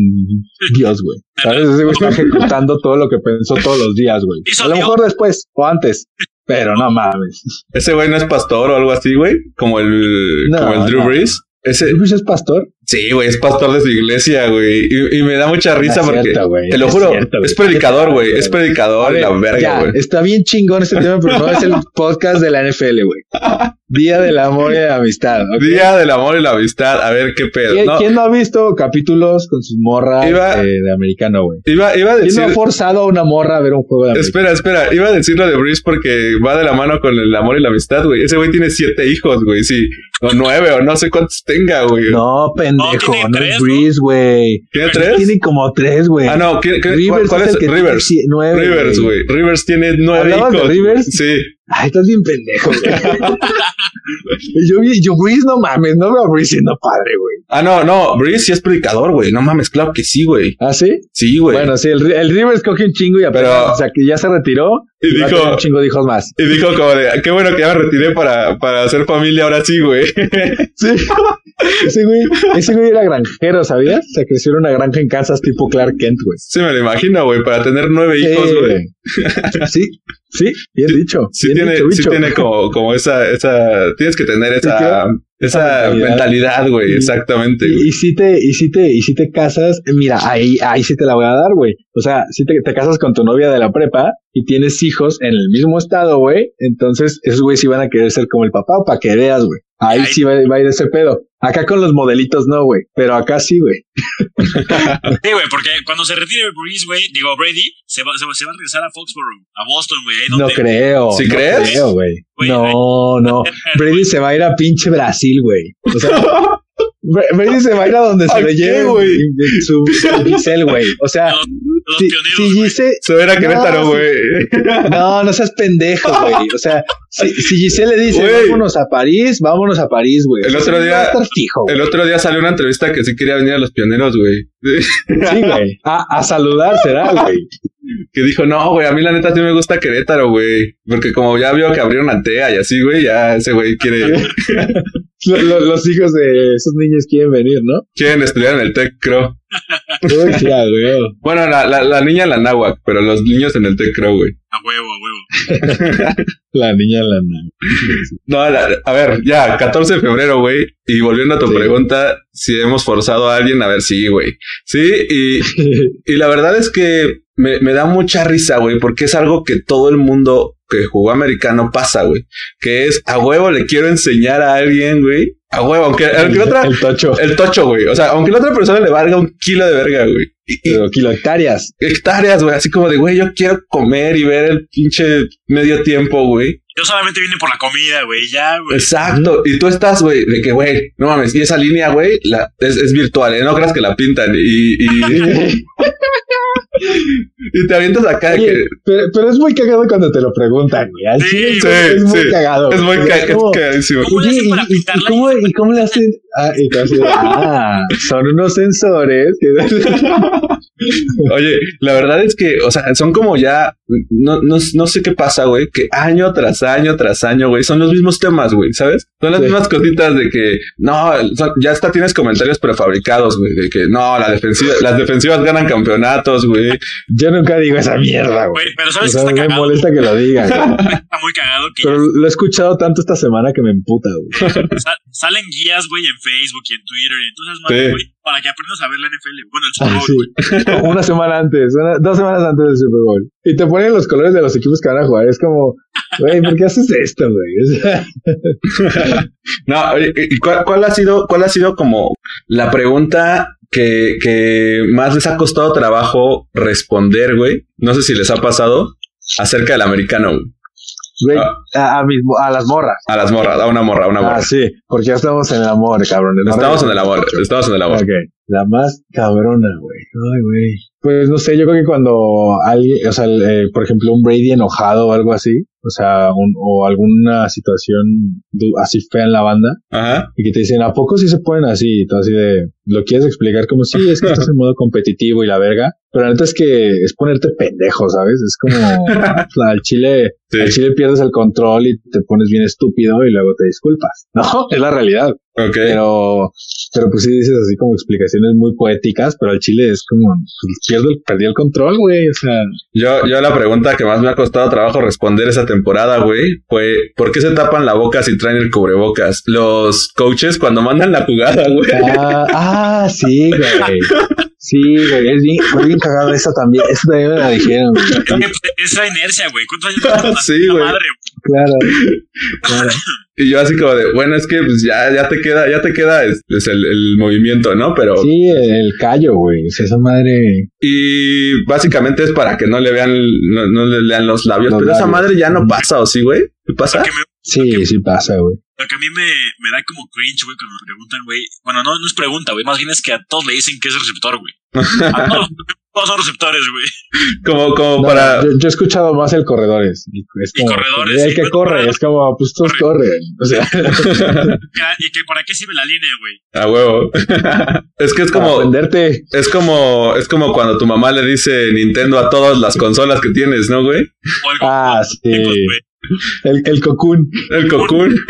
Dios, güey. ¿Sabes? Ese güey está ejecutando todo lo que pensó todos los días, güey. A lo Dios. mejor después, o antes, pero no mames. Ese güey no es pastor o algo así, güey. Como el, No, como el Drew no. Brees. Ese, ¿Tú es pastor? Sí, güey, es pastor de su iglesia, güey. Y, y me da mucha risa No porque, cierto, te lo juro, cierto, es predicador, güey. Es predicador y ver, la verga, ya, güey. está bien chingón este tema, pero no es el podcast de la NFL, güey. Día del amor y de la amistad. Día del amor y la amistad. A ver qué pedo. ¿Quién, No, quién no ha visto capítulos con sus morras Iba- eh, de americano, güey? iba, iba a ¿Quién no ha forzado a una morra a ver un juego de americano? Espera, espera, iba a decir lo de Breeze porque va de la mano con el amor y la amistad, güey. Ese güey tiene siete hijos, güey, sí. O nueve, o no sé cuántos tenga, güey. No, pendejo, tiene no, tres, es ¿no? Breeze, güey. ¿Tiene tres? Tiene como tres, güey. Ah, no, ¿qué- qué- ¿cuál, Rivers cuál es es? el que tiene Rivers. sie- nueve, Rivers, güey. Rivers tiene nueve ¿Hablabas de. Rivers? Sí. Ay, estás bien pendejo, güey. Y yo, vi- yo, Breeze, no mames, no veo a Breeze siendo padre, güey. Ah, no, no. Breeze sí es predicador, güey. No mames, claro que sí, güey. ¿Ah, sí? Sí, güey. Bueno, sí, el, el Rivers coge un chingo y apenas, Pero- o sea, que ya se retiró Y y, dijo- un chingo de hijos más. Y dijo como de, qué bueno que ya me retiré para, para hacer familia ahora sí, güey. Sí. Ese güey, ese güey era granjero, ¿sabías? O sea, creció en una granja en Kansas tipo Clark Kent, güey. Sí me lo imagino, güey, para tener nueve hijos, güey. Sí, sí, bien dicho. Sí sí tiene como, como esa, esa, tienes que tener esa, esa mentalidad. güey, exactamente. Y, y si te, y si te, y si te casas, mira, ahí, ahí sí te la voy a dar, güey. O sea, si te, te casas con tu novia de la prepa y tienes hijos en el mismo estado, güey, entonces esos güey sí van a querer ser como el papá para que veas, güey. Ahí sí va, va a ir ese pedo. Acá con los modelitos no, güey. Pero acá sí, güey. Sí, güey, porque cuando se retire Breeze, güey, digo Brady, se va, se va, se va a regresar a Foxborough, a Boston, güey. No creo. ¿Sí no crees? creo, güey. No, no. Brady se va a ir a pinche Brasil, güey. O sea, Brady se va a ir a donde se ¿A le lleve güey? su, su Giselle, güey. O sea, Los, los si, pioneros, si. Giselle, Se Querétaro, No, güey. No, no seas pendejo, güey. O sea, si, si Giselle le dice, vámonos a París, vámonos a París, güey. El otro no día- fijo. El otro día salió una entrevista que sí quería venir a los pioneros, güey. Sí, güey. A, a saludar será, güey. Que dijo, no, güey, a mí la neta sí me gusta Querétaro, güey. Porque como ya vio que abrieron Antea y así, güey, ya ese güey quiere, Lo- lo- los hijos de esos niños quieren venir, ¿no? quieren estudiar en el TEC, creo. Bueno, la, la, la niña en la náhuac, pero los niños en el TEC, creo, güey. A huevo, a huevo. La niña en la nave. No, la- a ver, ya, 14 de febrero, güey. Y volviendo a tu Sí. pregunta, si hemos forzado a alguien, a ver, sí, güey. Sí, y, y la verdad es que me, me da mucha risa, güey, porque es algo que todo el mundo que jugó americano pasa, güey. Que es, a huevo le quiero enseñar a alguien, güey. A huevo, aunque, aunque la otra... El tocho. El tocho, güey. O sea, aunque la otra persona le valga un kilo de verga, güey. Y, Pero kiloctarias. hectáreas, güey. Así como de, güey, yo quiero comer y ver el pinche medio tiempo, güey. Yo solamente vine por la comida, güey. Ya, güey. Exacto. Y tú estás, güey, de que, güey, no mames. Y esa línea, güey, la, es, es virtual, ¿eh? No creas que la pintan. Y, y, y te avientas acá de Oye, que pero, pero es muy cagado cuando te lo preguntan, güey. Al Sí, chile sí, es muy sí. cagado. es muy güey. ca- es como, cagadísimo. ¿Cómo le Oye, hacen para ¿y- y- y pintarla? cómo, ¿y cómo le hacen? Ah, y tú así de, ah, son unos sensores. Oye, la verdad es que, o sea, son como ya, no, no, no sé qué pasa, güey, que año tras año tras año, güey, son los mismos temas, güey, ¿sabes? Son las Sí. mismas cositas de que, no, son- ya hasta tienes comentarios prefabricados, güey, de que, no, la defensiva, las defensivas ganan campeonatos, güey. Yo nunca digo esa mierda, güey. Güey, pero O ¿sabes sea, qué está me cagado? molesta que lo digan. güey. Está muy cagado que Pero lo he escuchado tanto esta semana que me emputa, güey. sa- salen guías, güey, en Facebook y en Twitter y entonces, Sí. madre, güey, para que aprendas a ver la NFL. Bueno, el Super Ah, Bowl, sí. güey. Una semana antes, una- dos semanas antes del Super Bowl. Y te ponen los colores de los equipos que van a jugar. Es como, güey, ¿por qué haces esto, güey? No, oye, ¿y cuál, cuál ha sido, cuál ha sido como la pregunta que, que más les ha costado trabajo responder, güey? No sé si les ha pasado acerca del americano, güey. Güey, Ah. a, a mis- a las morras. A las morras, a una morra, a una morra. Ah, sí, porque ya estamos en el amor, cabrón. Estamos en el amor, estamos en el amor. Ok, la más cabrona, güey. Ay, güey. Pues no sé, yo creo que cuando alguien, o sea, eh, por ejemplo, un Brady enojado o algo así, o sea, un, o alguna situación así fea en la banda, Ajá. y que te dicen, ¿a poco sí se ponen así? Y todo así de, ¿lo quieres explicar? Como, sí, es que estás en modo competitivo y la verga. Pero la neta es que es ponerte pendejo, ¿sabes? Es como, al chile, Sí. al chile pierdes el control y te pones bien estúpido y luego te disculpas. No, es la realidad. Ok. Pero, pero pues sí dices así como explicaciones muy poéticas, pero al chile es como, pues, pierdo el, perdí el control, güey. O sea, Yo, yo la pregunta que más me ha costado trabajo responder esa temporada, güey, fue ¿por qué se tapan la boca si traen el cubrebocas? Los coaches cuando mandan la jugada, güey. ah, ah, sí, güey. Sí, güey, es bien, fue bien cagado eso también. Eso también me la dijeron, güey. Es la inercia, güey. ¿Cuántos años? Sí, La güey. madre, Claro. claro. Y yo así como de, bueno, es que pues ya, ya te queda, ya te queda es, es el, el movimiento, ¿no? Pero, Sí, el callo, güey. O sea, esa madre. y básicamente es para que no le vean, no, no le lean los labios, Los pero esa madre ya no pasa, ¿o sí, güey? ¿Qué pasa? Me, Sí, sí pasa, güey. lo que a mí me, me da como cringe, güey, cuando me preguntan, güey. Bueno, no, no es pregunta, güey. Más bien es que a todos le dicen que es receptor, güey. A todos, todos son receptores, güey. Como, como No, para, yo, yo he escuchado más el corredores. Y es Y como, corredores, El que corre, es como, pues todos Corre. corren. O sea, Y que para qué sirve la línea, güey. a huevo. es que es como, aprenderte. es como, es como cuando tu mamá le dice Nintendo a todas las consolas que tienes, ¿no, güey? Ah, sí. chicos, güey. El, el cocoon. El Cocoon.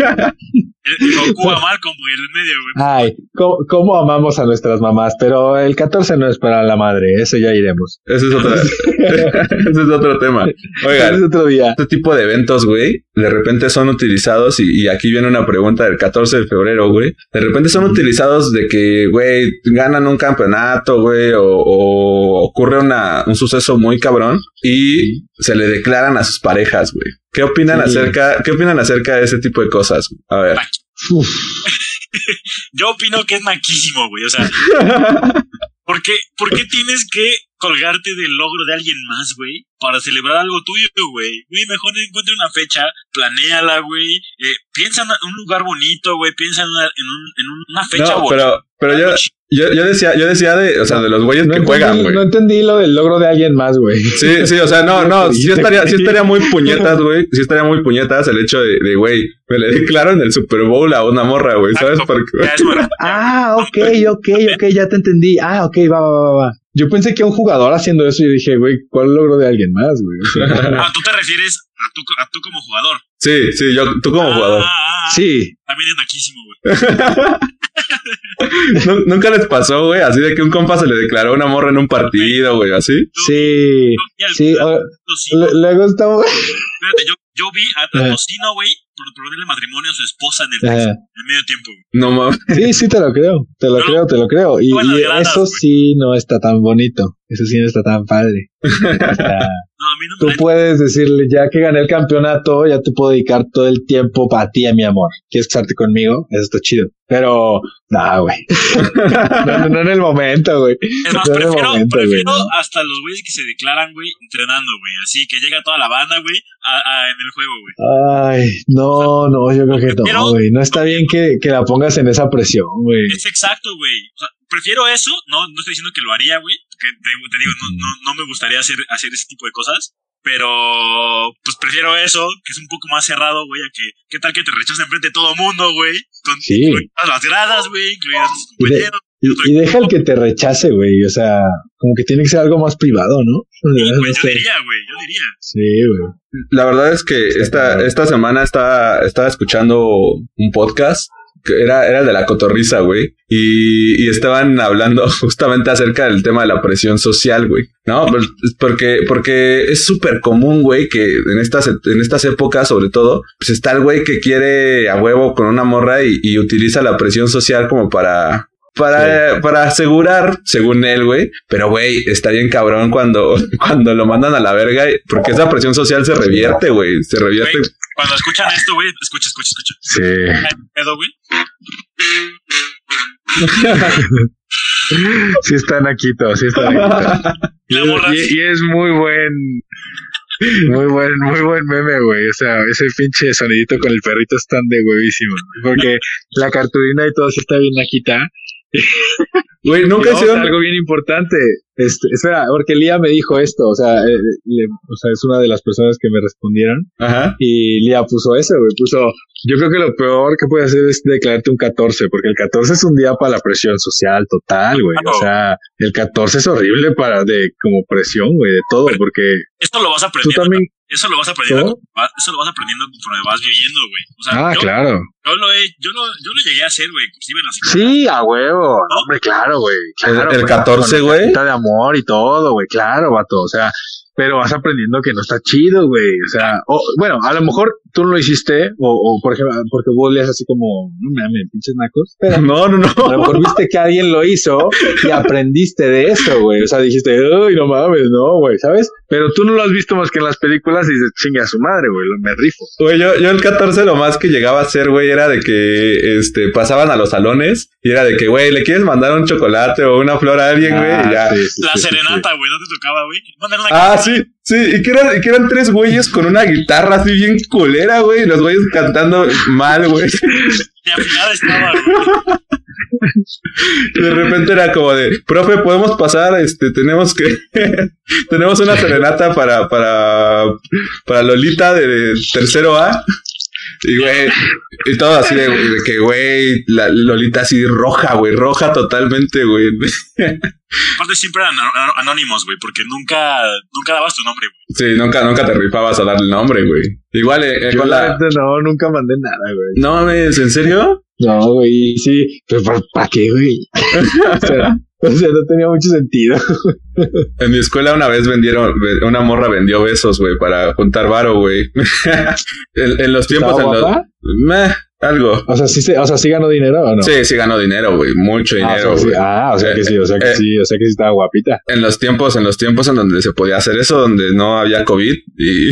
El, el Goku a Malcolm, güey, en el medio, güey. Ay, ¿cómo, cómo amamos a nuestras mamás, pero el 14 no es para la madre, eso ya iremos. Ese es otro, ese es otro tema. Es Oigan, otro día. este tipo de eventos, güey, de repente son utilizados y, y aquí viene una pregunta del 14 de febrero, güey. De repente son utilizados de que, güey, ganan un campeonato, güey, o, o ocurre una, un suceso muy cabrón y se le declaran a sus parejas, güey. ¿Qué opinan Sí. acerca, qué opinan acerca de ese tipo de cosas? A ver. Yo opino que es maquísimo, güey. O sea, ¿Por qué, ¿Por qué tienes que colgarte del logro de alguien más, güey? Para celebrar algo tuyo, güey. Güey, mejor encuentra una fecha, planéala, güey. Eh, piensa en un lugar bonito, güey. Piensa en una, en un, en una fecha No, bonita. pero, pero yo, yo, yo decía, yo decía de, o sea, de los güeyes No que juegan, güey. no entendí lo del logro de alguien más, güey. Sí, sí, o sea, no, no, sí estaría, sí estaría muy puñetas, güey. Sí estaría muy puñetas el hecho de, de, güey, me le declaro en el Super Bowl a una morra, güey, ¿sabes? Exacto. Porque, Ya es bueno. Ah, ok, ok, ok, ya te entendí. Ah, ok, va, va, va, va. Yo pensé que un jugador haciendo eso y dije, güey, ¿cuál logro de alguien más, güey? O sea, Ah, tú te refieres a tú, a tú como jugador. sí, sí, yo, tú como jugador. Ah, ah, ah, sí, También es naquísimo, güey. Nu- Nunca les pasó, güey, así de que un compa se le declaró una morra en un partido, güey, así. sí, sí. luego estamos... espérate, yo, yo vi a, Ajá. Tocino, güey, por proponerle matrimonio a su esposa en el, en medio tiempo, güey. No mames. Sí, sí, te lo creo, te lo No, creo, te lo creo. Y, eso güey. sí no está tan bonito, eso sí no está tan padre. O sea, No, a mí no tú me puedes decirle, ya que gané el campeonato, ya te puedo dedicar todo el tiempo para ti, a mi amor. ¿Quieres casarte conmigo? Eso está chido. Pero, no, güey. no, no, no en el momento, güey. Es más, No prefiero, momento, prefiero hasta los güeyes que se declaran, güey, entrenando, güey. Así que llega toda la banda, güey, en el juego, güey. Ay, no, no, yo creo que no, güey. No está bien que, que la pongas en esa presión, güey. Es exacto, güey. O sea, prefiero eso. No, no estoy diciendo que lo haría, güey. Que te, te digo, no, no, no me gustaría hacer, hacer ese tipo de cosas. Pero, pues prefiero eso, que es un poco más cerrado, güey, a que, ¿qué tal que te rechacen enfrente de todo mundo, güey? Con Sí. incluidas las gradas, güey, incluidas tus compañeros. Y, y deja el que te rechace, güey. O sea, como que tiene que ser algo más privado, ¿no? Sí, No yo diría, güey, yo diría. Sí, güey. La verdad es que esta, esta semana estaba, estaba escuchando un podcast era, era el de la cotorriza, güey. Y, y estaban hablando justamente acerca del tema de la presión social, güey. No, Pues, porque, porque es súper común, güey, que en estas, en estas épocas, sobre todo, pues está el güey que quiere a huevo con una morra y, y utiliza la presión social como para, para, para asegurar, según él, güey. Pero, güey, está bien cabrón cuando, cuando lo mandan a la verga, porque esa presión social se revierte, güey. Se revierte. Cuando escuchan esto, güey, escucha, escucha, escucha. Sí. Pedo, güey. Sí está naquito, sí está naquito. Y la morra Y, y es muy buen, muy buen, muy buen meme, güey. O sea, ese pinche sonidito con el perrito están de huevísimo. Porque la cartulina y todo eso está bien naquita. Güey, nunca hicieron. a algo bien importante. Este, espera, porque Lía me dijo esto, o sea, eh, le- o sea, es una de las personas que me respondieron Ajá. y Lía puso eso, güey, puso, yo creo que lo peor que puede hacer es declararte un 14, porque el 14 es un día para la presión social total, güey, o sea, el 14 es horrible para de como presión, güey, de todo, porque Esto lo vas tú aprendiendo. también, Eso lo vas aprendiendo. Eso lo vas aprendiendo conforme vas viviendo, güey. O sea, ah, yo, claro, yo lo he, yo lo, yo lo llegué a hacer, güey, inclusive en la secundaria. sí, a huevo, hombre, claro, güey, claro, El- el güey, 14, con güey. de amor y todo, güey, claro, vato, o sea, pero vas aprendiendo que no está chido, güey. O sea, o, bueno, a lo mejor tú no lo hiciste, o, o por ejemplo, porque vos leas así como, no mames, pinches nacos. Pero No, no, a lo no. mejor viste que alguien lo hizo y aprendiste de eso, güey. O sea, dijiste, uy, no mames, no, güey, ¿sabes? Pero tú no lo has visto más que en las películas y dices, chingue a su madre, güey, me rifo. Güey, yo, yo el 14 lo más que llegaba a hacer, güey, era de que este, pasaban a los salones y era de que, güey, ¿le quieres mandar un chocolate o una flor a alguien, güey? y ya. Ah, sí, sí, La sí, serenata, güey, no te tocaba, güey. Ah, sí, sí, y que, eran, y que eran tres güeyes con una guitarra así bien culera, güey, y los güeyes cantando mal, güey. Afinada estaba, güey. De repente era como de, profe, podemos pasar, este, tenemos que, tenemos una serenata para, para, para Lolita de tercero A. Y güey, y todo así de, de que, güey, la Lolita así roja, güey, roja totalmente, güey. Aparte siempre eran anónimos, güey, porque nunca, nunca dabas tu nombre, güey. Sí, nunca, nunca te rifabas a darle el nombre, güey. Igual eh, eh, Yo con la no, nunca mandé nada, güey. No mames, ¿en serio? No, güey, sí, pero ¿para qué, güey? o, sea, o sea, no tenía mucho sentido. En mi escuela una vez vendieron, ve- una morra vendió besos, güey, para juntar varo, güey. en, en los tiempos, ¿Estaba en los... Meh, algo. O sea, sí, se- o sea, sí ganó dinero o no? Sí, sí ganó dinero, güey, mucho Ah, dinero, o sea, sí. güey. Ah, o sea que sí, o sea que Eh, sí, o sea que sí estaba guapita. En los tiempos, en los tiempos en donde se podía hacer eso, donde no había COVID y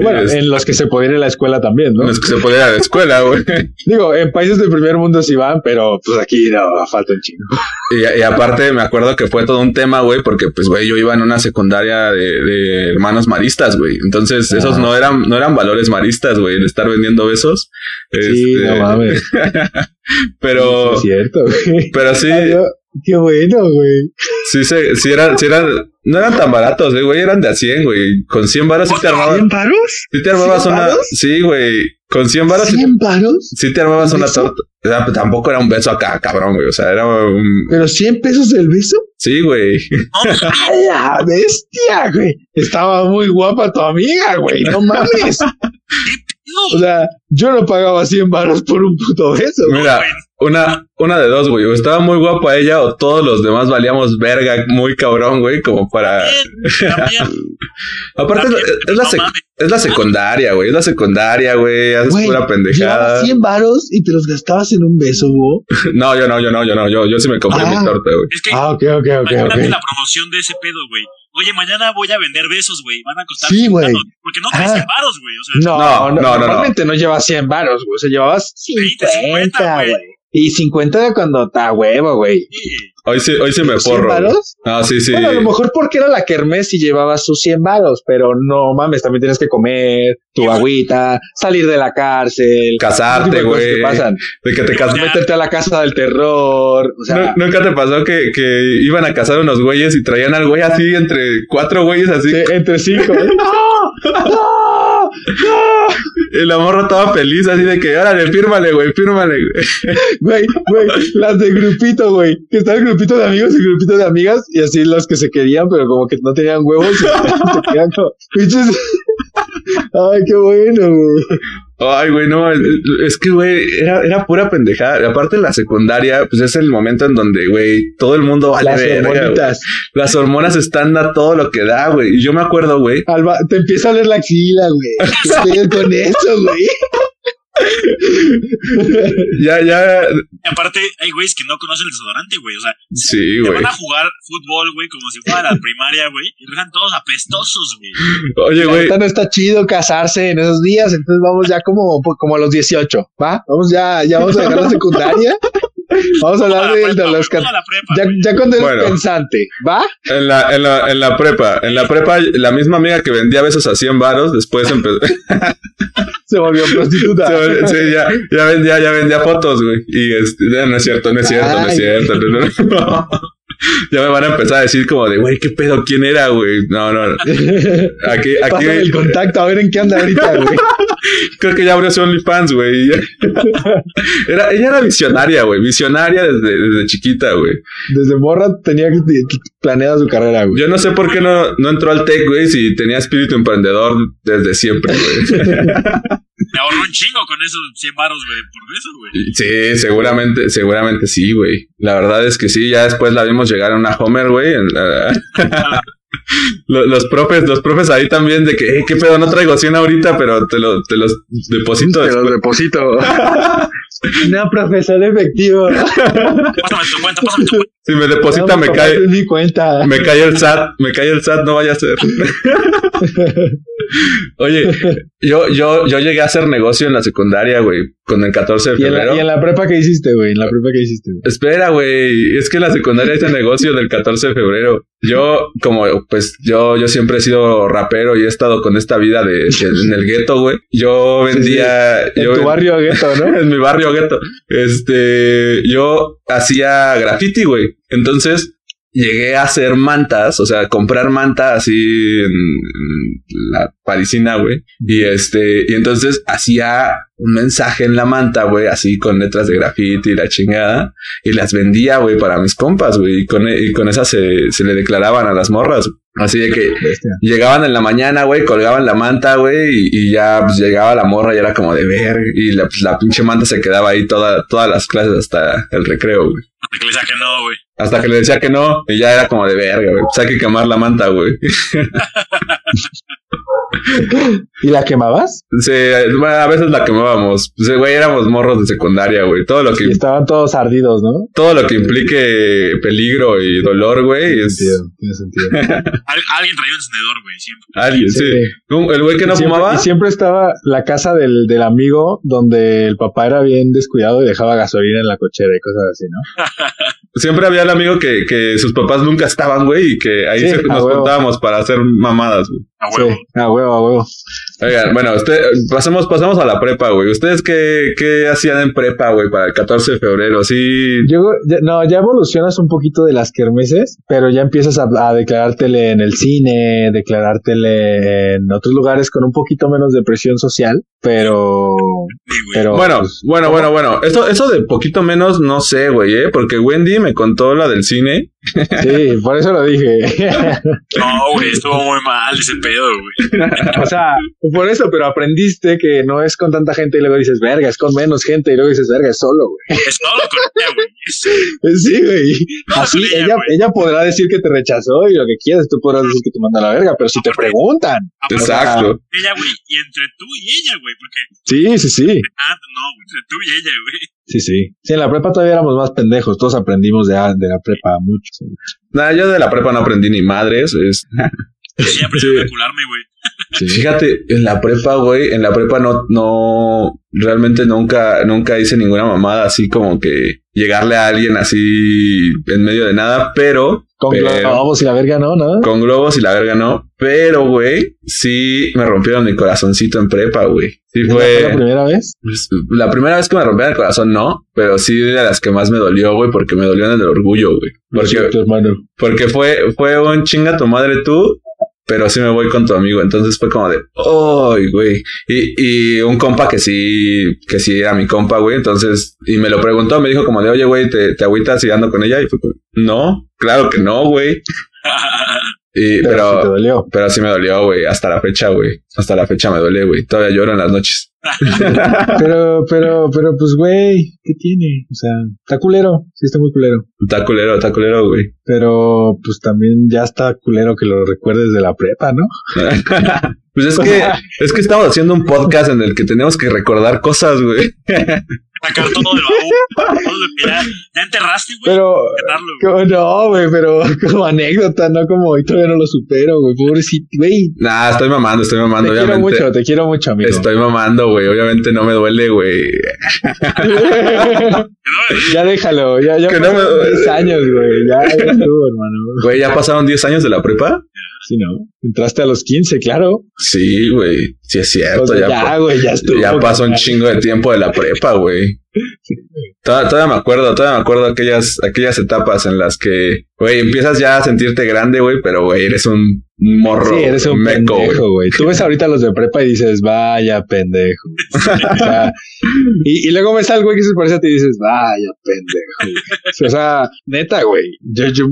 Bueno, Es- en los que se podía ir a la escuela también, ¿no? No es que se podía ir a la escuela, güey. Digo, en países del primer mundo sí van, pero pues aquí no, falta un chingo. Y, y aparte me acuerdo que fue todo un tema, güey, porque pues, güey, yo iba en una secundaria de, de hermanos maristas, güey. Entonces, esos Ah. no eran, no eran valores maristas, güey, el estar vendiendo besos. Sí, Este, no mames. Pero, Sí, es cierto, güey. pero sí, yo- Qué bueno, güey. sí, se, sí eran, sí eran, no eran tan baratos, güey, güey, eran de a 100, güey. Con 100 varas sí te armabas, varos? sí te armabas ¿Cien una, varos? sí, güey, con 100 varas sí, ¿100 varos? sí te armabas ¿Un una beso? torta. O sea, pues, tampoco era un beso acá, cabrón, güey. O sea, era un, ¿Pero 100 pesos el beso? sí, güey. ¡A la bestia, güey! Estaba muy guapa tu amiga, güey. No mames. O sea, yo no pagaba 100 varos por un puto beso. Mira, una, una de dos, güey. O estaba muy guapa ella o todos los demás valíamos verga muy cabrón, güey, como para... También, Aparte es, también, es la, no sec- mames. es la secundaria, güey. Es la secundaria, güey. Haces Güey, pura pendejada. Llevabas 100 varos y te los gastabas en un beso, güey. No, yo no, yo no, yo no. Yo, yo sí me compré Ah. mi torta, güey. Es que Ah, ok, ok, ok, imagínate ok. la promoción de ese pedo, güey. Oye, mañana voy a vender besos, güey. Van a costar Sí, 100 güey. Porque no traes Ah. 100 varos, güey. O sea, No, No, no, no, no, no. normalmente no, llevas 100 varos, güey. O sea, llevabas 20, 50, 50, güey. Y 50 de cuando está huevo, güey. sí. Hoy sí, hoy sí me 100 porro. varos? No, sí, sí. Bueno, a lo mejor porque era la kermés y llevabas sus 100 varos, pero no mames, también tienes que comer, tu agüita, salir de la cárcel. Casarte, güey. que pasan. De que te cas- Ya. Meterte a la casa del terror. O sea, ¿Nu- ¿Nunca te pasó que, que iban a casar unos güeyes y traían al güey así entre cuatro güeyes así? de- entre cinco. ¡No! ¡No! ¡No! Y la estaba feliz así de que, órale, fírmale, güey, fírmale, güey. Güey, güey, las de grupito, güey. Que está el grupito de amigos y el grupito de amigas, y así los que se querían, pero como que no tenían huevos, se quedan como. Ay, qué bueno, güey. Ay, güey, no, es, que, güey, era, era pura pendejada. Aparte, la secundaria, pues es el momento en donde, güey, todo el mundo vale Las verga. Las hormonas están a todo lo que da, güey. Y yo me acuerdo, güey. Alba, te empieza a leer la axila, güey. ¿Qué pedo con eso, güey? Ya, ya, Y aparte, hay güeyes que no conocen el desodorante, güey. O sea, sí, güey. van a jugar fútbol, güey, como si fuera la primaria, güey. Y dejan todos apestosos, güey. Oye, La güey, neta no está chido casarse en esos días, entonces vamos ya como, como a los 18, ¿va? Vamos ya, ya vamos a dejar la secundaria. Vamos a hablar de, prepa, los la prepa, ya, ya cuando eres Bueno. pensante, ¿va? en la, en la, en la prepa, en la prepa, la misma amiga que vendía besos a 100 varos, después empezó. Se volvió prostituta. Se- sí, ya, ya vendía, ya vendía fotos, güey. Y este, no, es cierto, no es cierto, no es cierto. no, no, no. Ya me van a empezar a decir como de, güey, ¿qué pedo? ¿Quién era, güey? No, no, no. Aquí, aquí, Pásame el contacto a ver en qué anda ahorita, güey. creo que ya abrió su OnlyFans, güey. Era, ella era visionaria, güey. Visionaria desde, desde chiquita, güey. Desde morra tenía planeada su carrera, güey. Yo no sé por qué no, no entró al tech, güey, si tenía espíritu emprendedor desde siempre, güey. Me ahorró un chingo con esos 100 baros, güey, por eso, güey. Sí, seguramente, seguramente sí, güey. La verdad es que sí, ya después la vimos llegar a una Homer, güey. en la- Lo- Los profes, los profes ahí también de que, eh, qué pedo, no traigo 100 ahorita, pero te, lo, te los deposito Te después. los deposito. no, profesor efectivo. Pásame tu cuenta, pásame tu cuenta. Si me deposita, me cae, mi cuenta. me cae el SAT, me cae el SAT, no vaya a ser. Oye, yo, yo, yo llegué a hacer negocio en la secundaria, güey, con el 14 de ¿Y en, febrero. la, y en la prepa qué hiciste, güey? En la prepa qué hiciste, güey. Espera, güey, es que en la secundaria hice negocio del 14 de febrero. Yo, como, pues, yo, yo siempre he sido rapero y he estado con esta vida de, de- en el gueto, güey. Yo vendía, En yo tu barrio gueto, ¿no? en mi barrio gueto. Este, yo hacía graffiti, güey. Entonces, llegué a hacer mantas, o sea, comprar manta así en, en la parisina, güey. Y este, y entonces hacía un mensaje en la manta, güey, así con letras de graffiti y la chingada. Y las vendía, güey, para mis compas, güey. Y con, y con esas se, se le declaraban a las morras. Así de que Bestia. Llegaban en la mañana, güey, colgaban la manta, güey, y, y ya pues, llegaba la morra y era como de ver, y la, pues, la pinche manta se quedaba ahí toda, todas las clases hasta el recreo, güey. Hasta que le decía que no, güey. Hasta que le decía que no, y ya era como de verga, güey. Pues hay que quemar la manta, güey. ¿Y la quemabas? Sí, bueno, a veces la quemábamos. Pues, güey, éramos morros de secundaria, güey. Todo lo que, Y estaban todos ardidos, ¿no? todo lo que implique peligro y dolor, güey, es Tiene sentido. Al- alguien traía un encendedor, güey, siempre. alguien, sí. El güey que no y siempre, fumaba, y siempre estaba la casa del, del amigo donde el papá era bien descuidado y dejaba gasolina en la cochera y cosas así, ¿no? siempre había el amigo que, que sus papás nunca estaban, güey, y que ahí Sí, se- a nos juntábamos para hacer mamadas, güey. A huevo. Sí, a huevo, a huevo. Oigan, bueno, usted, pasemos, pasamos a la prepa, güey. ¿Ustedes qué, qué hacían en prepa, güey, para el 14 de febrero? Sí, Yo, ya- no, ya evolucionas un poquito de las kermeses, pero ya empiezas a, a declarártele en el cine, declarártele en otros lugares con un poquito menos de presión social, pero, Sí, pero Bueno, pues, bueno, bueno, bueno. Eso, eso de poquito menos, no sé, güey, ¿eh? Porque Wendy me contó la del cine. Sí, por eso lo dije. No, güey, estuvo muy mal ese pedo, güey. o sea, por eso, pero aprendiste que no es con tanta gente y luego dices, verga, es con menos gente y luego dices, verga, es solo, güey. Es todo lo corté, güey. Sí, güey. Así con ella, ella, güey. ella podrá decir que te rechazó y lo que quieras, tú podrás decir que te manda a la verga, pero si te preguntan. aparte, Exacto. Ella, güey, y entre tú y ella, güey, porque. Sí, sí, sí. Ah, no, güey, entre tú y ella, güey. Sí, sí. Sí, en la prepa todavía éramos más pendejos, todos aprendimos de, de la prepa mucho. sí. Nada, yo de la prepa no aprendí ni madres. Es... Ella aprendió a calcularme, güey. Sí. Fíjate, en la prepa, güey, en la prepa no, no, realmente nunca, nunca hice ninguna mamada así como que llegarle a alguien así en medio de nada, pero Con Pero- globos y la verga, ¿no? ¿No? con globos y la verga no. Pero, güey, sí me rompieron mi corazoncito en prepa, güey. Sí ¿Esa ¿Fue la primera vez? pues, La primera vez que me rompieron el corazón, no, pero sí de las que más me dolió, güey, porque me dolió en el orgullo, güey. Porque, hermano. porque fue, fue un chinga tu madre tú, pero sí me voy con tu amigo. Entonces fue como de, ¡ay, güey! Y, y un compa que sí, que sí era mi compa, güey. Entonces, y me lo preguntó, me dijo como de, oye, güey, ¿te, te agüitas y ando con ella? Y fue como, no, claro que no, güey. Y, Pero, sí te pero, dolió. pero sí me dolió, güey. Hasta la fecha, güey. Hasta la fecha me duele, güey. Todavía lloro en las noches. Pero, pero, pero, pues, güey, ¿qué tiene? O sea, está culero. Sí, está muy culero. Está culero, está culero, güey. Pero, pues, también ya está culero que lo recuerdes de la prepa, ¿no? Pues es que, es que estamos haciendo un podcast en el que tenemos que recordar cosas, güey. Sacar todo del baúl. Todo lo que ya, ya enterraste, güey. Pero, Enterrarlo, no, güey, pero como anécdota, no como hoy todavía no lo supero, güey. Pobrecito, güey. Nah, estoy mamando, estoy Te mamando, quiero obviamente. mucho, te quiero mucho, amigo. Estoy mamando, güey. Obviamente no me duele, güey. No, ya déjalo, ya, ya Que no pasaron me- 10 años, güey. Ya, ya estuvo, hermano. Güey, ¿ya pasaron 10 años de la prepa? Sí, ¿no? Entraste a los 15, claro. Sí, güey. Sí es cierto. Ya, ya, güey, ya estuvo. ya pasó un chingo de tiempo de la prepa, güey. Todavía, todavía me acuerdo, todavía me acuerdo aquellas, aquellas etapas en las que, güey, empiezas ya a sentirte grande, güey, pero, güey, eres un morro. Sí, eres un meco, pendejo, güey. Tú ves ahorita los de prepa y dices, vaya pendejo. O sea, y, y luego ves al güey que se parece a ti y dices, vaya pendejo. O sea, neta, güey. Yo, yo,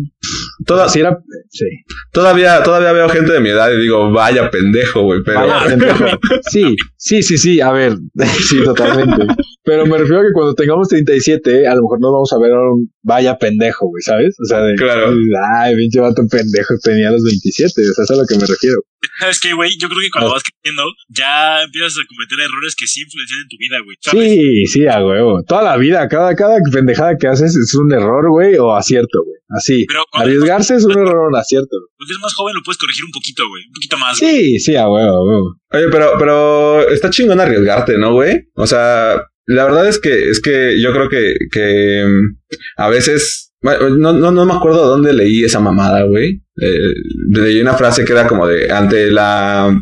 Toda- sí era, sí. todavía, todavía veo gente de mi edad y digo, vaya pendejo, güey, pero. Vaya pendejo. Sí, sí, sí, sí. A ver, sí, totalmente. Pero me refiero a que cuando tengamos 37, a lo mejor no vamos a ver a un vaya pendejo, güey, ¿sabes? O sea, de, Claro. ay, pinche vato pendejo, tenía los 27. O sea, eso es a lo que me refiero. ¿Sabes qué, güey? Yo creo que cuando Ah. vas creciendo, ya empiezas a cometer errores que sí influencian en tu vida, güey. Sí, sí, a huevo. Toda la vida, cada, cada pendejada que haces es un error, güey, o acierto, güey. Así. Pero Arriesgarse es un error o un acierto. cuando eres más joven lo puedes corregir un poquito, güey. Un poquito más, güey. Sí, sí, a huevo, a huevo. Oye, pero, pero está chingón arriesgarte, ¿no, güey? O sea, la verdad es que, es que yo creo que, que mm, a veces, no, no, no me acuerdo dónde leí esa mamada, güey. Eh, leí una frase que era como de, ante la,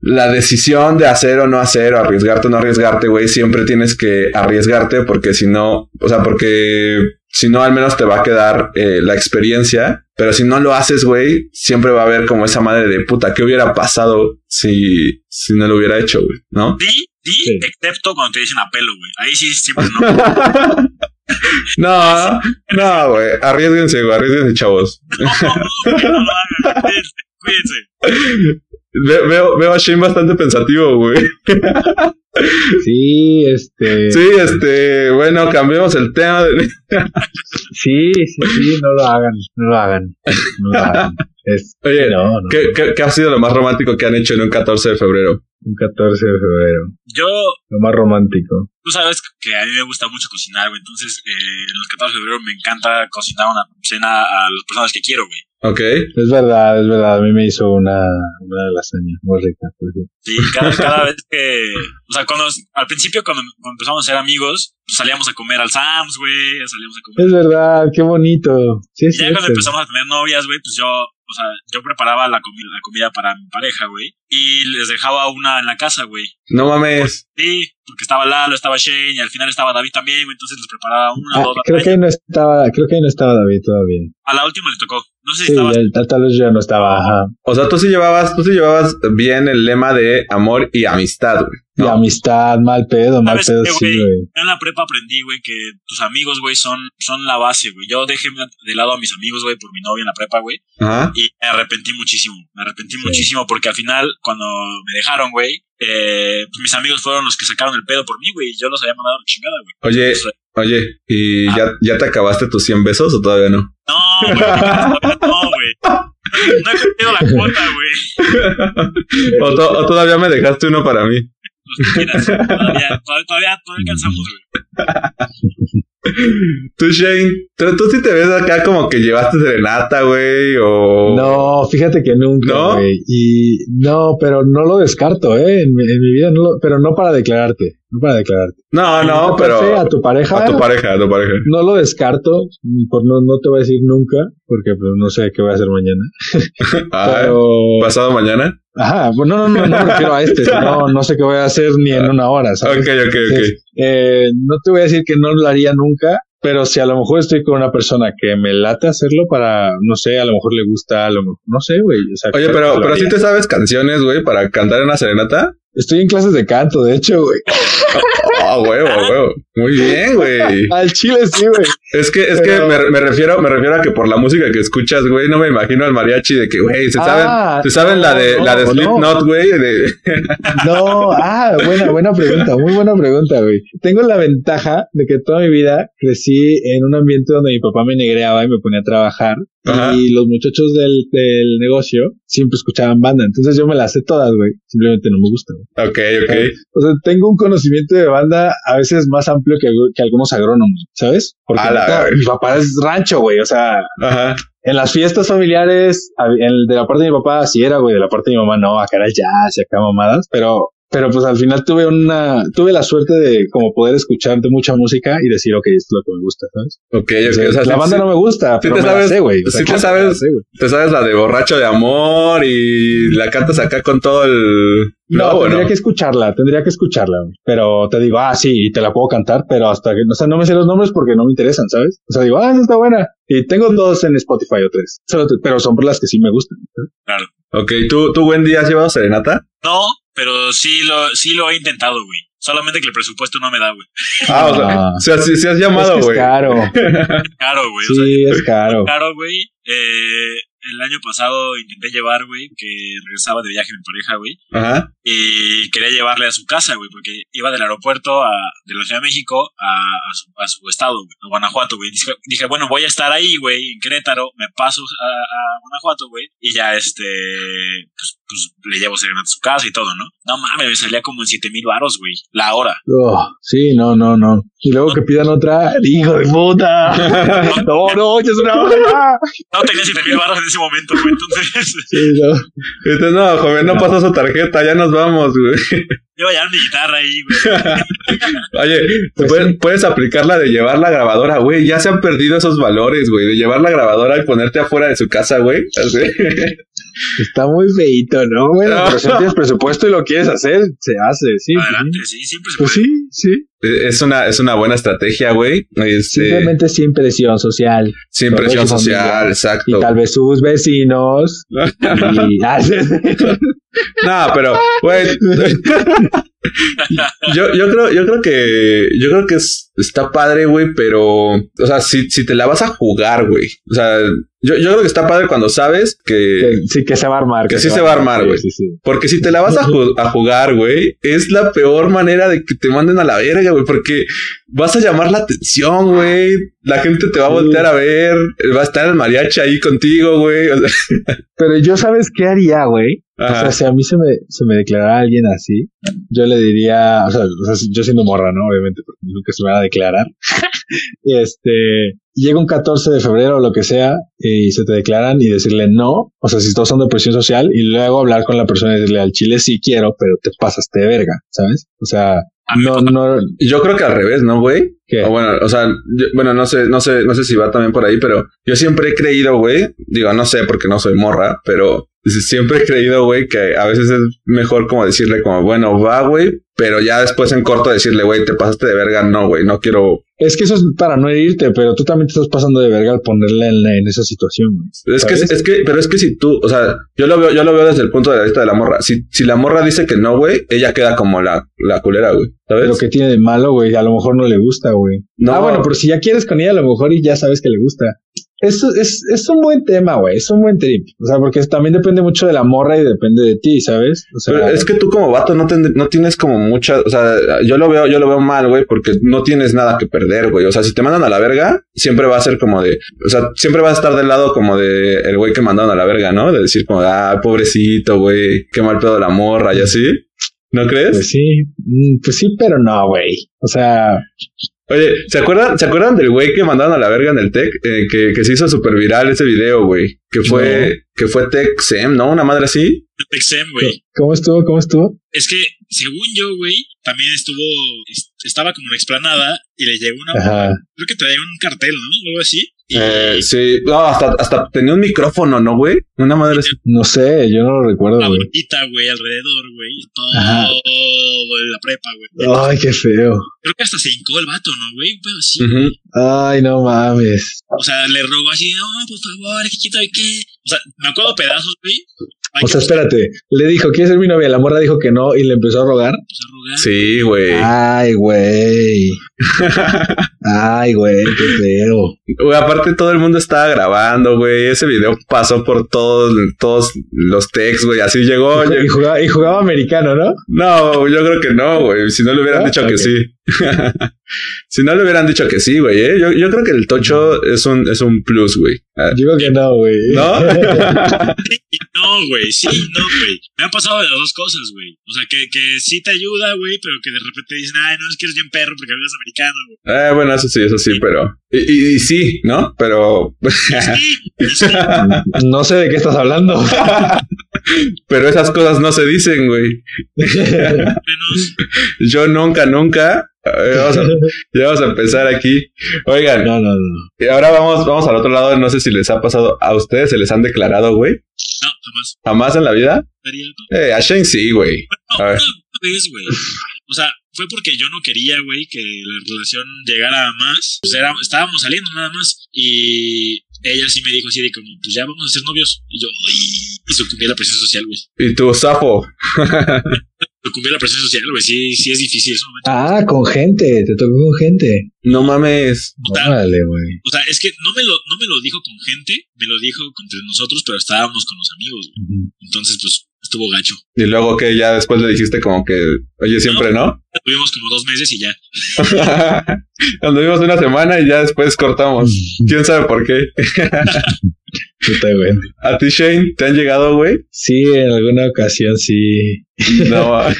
la decisión de hacer o no hacer, o arriesgarte o no arriesgarte, güey, siempre tienes que arriesgarte porque si no, o sea, porque si no al menos te va a quedar eh, la experiencia, pero si no lo haces, güey, siempre va a haber como esa madre de puta, ¿qué hubiera pasado si, si no lo hubiera hecho, güey? ¿No? Di, Sí. excepto cuando te dicen apelo, güey. Ahí sí, siempre no. no, no, güey, arriesguense, güey, arriesguense, chavos. No, no, no, no lo hagan. Cuídense, cuídense. Ve- veo, veo a Shane bastante pensativo, güey. Sí, este. Sí, este, bueno, cambiemos el tema. de- Sí, sí, sí, no lo hagan, no lo hagan. No lo hagan. Es, Oye, no, no. ¿qué, qué, qué ha sido lo más romántico que han hecho en un 14 de febrero? Un 14 de febrero. Yo, Lo más romántico. tú sabes que a mí me gusta mucho cocinar, güey. Entonces, eh, en los 14 de febrero me encanta cocinar una cena a las personas que quiero, güey. Ok. Es verdad, es verdad. A mí me hizo una, una lasaña muy rica. por ejemplo. Sí, cada, cada vez que. O sea, cuando. Al principio, cuando, cuando empezamos a ser amigos, pues, salíamos a comer al Sam's, güey. Salíamos a comer. Es verdad, qué bonito. Sí, Y es ya cuando empezamos a tener novias, güey, pues yo. O sea, yo preparaba la, comi- la comida para mi pareja, güey. Y les dejaba una en la casa, güey. No mames. Sí, porque estaba Lalo, estaba Shane y al final estaba David también, güey. Entonces les preparaba una, Ah, dos, creo que ahí no estaba, creo que ahí no estaba David todavía. A la última le tocó. No sé si Sí, estaba. ya- tal vez yo no estaba, ajá. O sea, tú sí llevabas, tú sí llevabas bien el lema de amor y amistad, güey. Y amistad, mal pedo, mal ¿Sabes pedo, qué, sí, güey? en la prepa aprendí, güey, que tus amigos, güey, son, son la base, güey. Yo dejé de lado a mis amigos, güey, por mi novia en la prepa, güey. Ajá. Y me arrepentí muchísimo. Me arrepentí muchísimo porque al final, cuando me dejaron, güey, eh, pues mis amigos fueron los que sacaron el pedo por mí, güey. y Yo los había mandado a la chingada, güey. Oye, sea, oye, ¿y ya, ya te acabaste tus 100 besos o todavía no? no, güey. No, güey. No he cumplido la cuota, güey. ¿O, to- o todavía me dejaste uno para mí? Los que quieras. Todavía, todavía, todavía, todavía alcanzamos, güey. Tú, Shane, ¿tú, sí te ves acá como que llevaste serenata, güey, o... No, fíjate que nunca, ¿No? Y no, pero no lo descarto, ¿eh? En, mi- en mi vida, no lo- pero no para declararte. No para declararte. No, no, pero... A tu pareja. A tu pareja, a tu pareja. No lo descarto, por no, no te voy a decir nunca, porque pues, no sé qué voy a hacer mañana. Ah, Pero, ¿Pasado mañana? Ajá, pues no, no, no, no me refiero a este, no, no sé qué voy a hacer ni en una hora, ¿sabes? Ok, ok, ok. Entonces, eh, no te voy a decir que no lo haría nunca, pero si a lo mejor estoy con una persona que me late hacerlo para, no sé, a lo mejor le gusta, a lo mejor, no sé, güey. O sea, Oye, pero, pero haría. sí te sabes canciones, güey, para cantar en una serenata. Estoy en clases de canto, de hecho, güey. Ah, huevo, huevo. Muy bien, güey. Al chile sí, güey. Es que, es Pero- que me, me refiero, me refiero a que por la música que escuchas, güey, no me imagino al mariachi de que, güey, se saben, Ah, se saben la de, no, la de no. Slipknot, güey, de, No, ah, buena, buena pregunta, muy buena pregunta, güey. Tengo la ventaja de que toda mi vida crecí en un ambiente donde mi papá me negreaba y me ponía a trabajar. Ajá. Y los muchachos del, del negocio siempre escuchaban banda. Entonces yo me las sé todas, güey. Simplemente no me gustan. ok, ok. O sea, tengo un conocimiento de banda a veces más amplio que, que algunos agrónomos, ¿sabes? Porque neta, mi papá es rancho, güey. O sea, Ajá. en las fiestas familiares, en- de la parte de mi papá sí era, güey, de la parte de mi mamá no, acá era jazz y acá mamadas, pero, pero pues al final tuve una, tuve la suerte de como poder escuchar de mucha música y decir, ok, esto es lo que me gusta, ¿sabes? Ok, ok. O sea, O sea, la sí- banda sí- no me gusta, sí pero te me la sabes- sé, güey. O sea, sí te claro sabes- la sé, te sabes la de borracho de amor y la cantas acá con todo el... No, No, tendría que escucharla, tendría que escucharla, güey. Pero te digo, ah, sí, y te la puedo cantar, pero hasta que, o sea, no me sé los nombres porque no me interesan, ¿sabes? O sea, digo, ah, esa está buena. Y tengo dos en Spotify o tres, pero son por las que sí me gustan. ¿sabes? Ok, ¿tú, tú, Wendy, has llevado serenata? No, pero sí lo, sí lo he intentado, güey. Solamente que el presupuesto no me da, güey. Ah, o sea, Ah. o sea, sí, sí has Es llamado, que es güey. caro. Caro, güey. O sea, Sí, es caro. caro, güey. Eh, el año pasado intenté llevar, güey, que regresaba de viaje mi pareja, güey. Ajá. Y quería llevarle a su casa, güey, porque iba del aeropuerto a, de la Ciudad de México a, a, su, a su estado, güey, a Guanajuato, güey. Dije, dije, bueno, voy a estar ahí, güey, en Querétaro, me paso a, a Guanajuato, güey, y ya, este, pues, pues le llevo serenata a su casa y todo, ¿no? No mames, me salía como en siete mil baros, güey, la hora. Oh, sí, no, no, no. Y luego que pidan otra, hijo de puta. No, no, ya es una hora. No tenía siete mil baros en ese momento, güey, entonces Sí, no. Entonces, no, joven, no, No. pasó su tarjeta, ya nos vamos, güey. yo iba a llevar mi guitarra ahí, güey. Oye, Pues puedes, sí. puedes aplicar la de llevar la grabadora, güey. Ya se han perdido esos valores, güey. De llevar la grabadora y ponerte afuera de su casa, güey. Así. Está muy feito, ¿no? Bueno, No. pero si no tienes presupuesto y lo quieres hacer, se hace, sí. Adelante, sí. sí, siempre se Pues puede. sí, sí. Es una, es una buena estrategia, güey. Este, Simplemente sin presión social. sin presión social, exacto. Y tal vez sus vecinos. y... No, pero, güey. yo, yo creo, yo creo que, yo creo que es, está padre, güey, pero, o sea, si, si te la vas a jugar, güey. O sea, yo, yo creo que está padre cuando sabes que, sí, que se va a armar. Que sí se va a armar, güey. Sí, sí. porque si te la vas a, ju- a jugar, güey, es la peor manera de que te manden a la verga, güey, porque vas a llamar la atención, güey. La gente te va a voltear a ver, va a estar el mariachi ahí contigo, güey. O sea, Pero yo, ¿sabes qué haría, güey? O sea, si a mí se me, se me declarara alguien así, yo le diría, o sea, yo siendo morra, ¿no? Obviamente, porque nunca se me va a declarar. este, llega un 14 de febrero o lo que sea, y se te declaran y decirle no, o sea, si son de presión social, y luego hablar con la persona y decirle al chile sí quiero, pero te pasaste de verga, ¿sabes? O sea, no, no, Yo creo que al revés, ¿no, güey? O bueno, o sea, yo- bueno, no sé, no sé, no sé si va también por ahí, pero yo siempre he creído, güey, digo, no sé porque no soy morra, pero siempre he creído, güey, que a veces es mejor como decirle como, bueno, va, güey, pero ya después en corto decirle, güey, te pasaste de verga, no, güey, no quiero. Es que eso es para no herirte, pero tú también te estás pasando de verga al ponerle en, en esa situación, güey. Es que, es que, pero es que si tú, o sea, yo lo veo, yo lo veo desde el punto de vista de la morra. Si, si la morra dice que no, güey, ella queda como la, la culera, güey, ¿sabes? Lo que tiene de malo, güey, a lo mejor no le gusta, güey. No. Ah, bueno, pero si ya quieres con ella, a lo mejor y ya sabes que le gusta. Eso es, es un buen tema, güey. Es un buen trip. O sea, porque también depende mucho de la morra y depende de ti, ¿sabes? O sea, Pero es que tú como vato no, ten- no tienes como mucha, o sea, yo lo veo, yo lo veo mal, güey, porque no tienes nada que perder, güey. O sea, si te mandan a la verga, siempre va a ser como de, o sea, siempre vas a estar del lado como de el güey que mandaron a la verga, ¿no? De decir como, ah, pobrecito, güey, qué mal pedo la morra y así. ¿No crees? pues sí, Mm, pues sí, pero no, güey. O sea, Oye, ¿se acuerdan, ¿se acuerdan del güey que mandaron a la verga en el Tech? Eh, que, que se hizo súper viral ese video, güey. Que fue, que fue Tech Sem, ¿no? Una madre así. Texem, güey. ¿cómo estuvo? ¿Cómo estuvo? Es que, según yo, güey, también estuvo, est- estaba como en explanada y le llegó una, Ajá. creo que traía un cartel, ¿no? O algo así. Y Eh, sí, no, hasta, hasta tenía un micrófono, ¿no, güey? Una madre. No sé, yo no lo recuerdo, una güey. bolita, güey, alrededor, güey. Ajá. Todo en la prepa, güey. Ay, qué feo. Creo que hasta se hincó el vato, ¿no, güey? Pero sí. Ay, no mames. O sea, le rogó así, no, por favor, que quito y qué. O sea, me acuerdo pedazos, güey. O sea, espérate. Le dijo, ¿quieres ser mi novia? La morra dijo que no y le empezó a rogar. empezar a rogar. Sí, güey. Ay, güey. Ay, güey, qué feo. Güey, aparte todo el mundo estaba grabando, güey. Ese video pasó por todos, todos los techs, güey. Así llegó. Y llegó- jugaba, y jugaba americano, ¿no? No, yo creo que no, güey. Si no le hubieran ¿No? dicho que sí. si no le hubieran dicho que sí, güey. ¿eh? Yo, yo creo que el tocho es un, es un plus, güey. Ah, Yo creo que no, güey. ¿No? No, güey, sí, no, güey. Me han pasado las dos cosas, güey. O sea, que, que sí te ayuda, güey, pero que de repente dicen, ay, no, es que eres bien perro porque hablas americano, güey. Eh, bueno, eso sí, eso sí, pero. Y, y- y sí, ¿no? Pero. Sí, sí. no sé de qué estás hablando. pero esas cosas no se dicen, güey. menos. Yo nunca, nunca. Vamos a- ya vamos a empezar aquí. Oigan, No, no, no. y ahora vamos, vamos al otro lado. No sé si les ha pasado a ustedes, se les han declarado, güey. No, jamás. Jamás en la vida. Eh, a Shane sí, güey. No, A ver. una vez, güey. O sea, fue porque yo no quería, güey, que la relación llegara a más. Sea, era- estábamos saliendo nada más. Y ella sí me dijo así de como, pues ya vamos a ser novios. Y yo, uy, y sucumbí a la presión social, güey. Y tu Safo. Sucumbí a la presión social, güey. Sí, sí es difícil eso. Ah, con gente. Te tocó con gente. No mames. Órale, güey. O sea, es que no me lo, no me lo dijo con gente, me lo dijo entre nosotros, pero estábamos con los amigos, güey. Entonces, pues, estuvo gacho. Y luego que ya después le dijiste como que, oye, siempre no. Tuvimos como dos meses y ya. Anduvimos una semana y ya después cortamos. ¿Quién sabe por qué? Puta, güey. ¿A ti, Shane, te han llegado, güey? Sí, en alguna ocasión sí. No.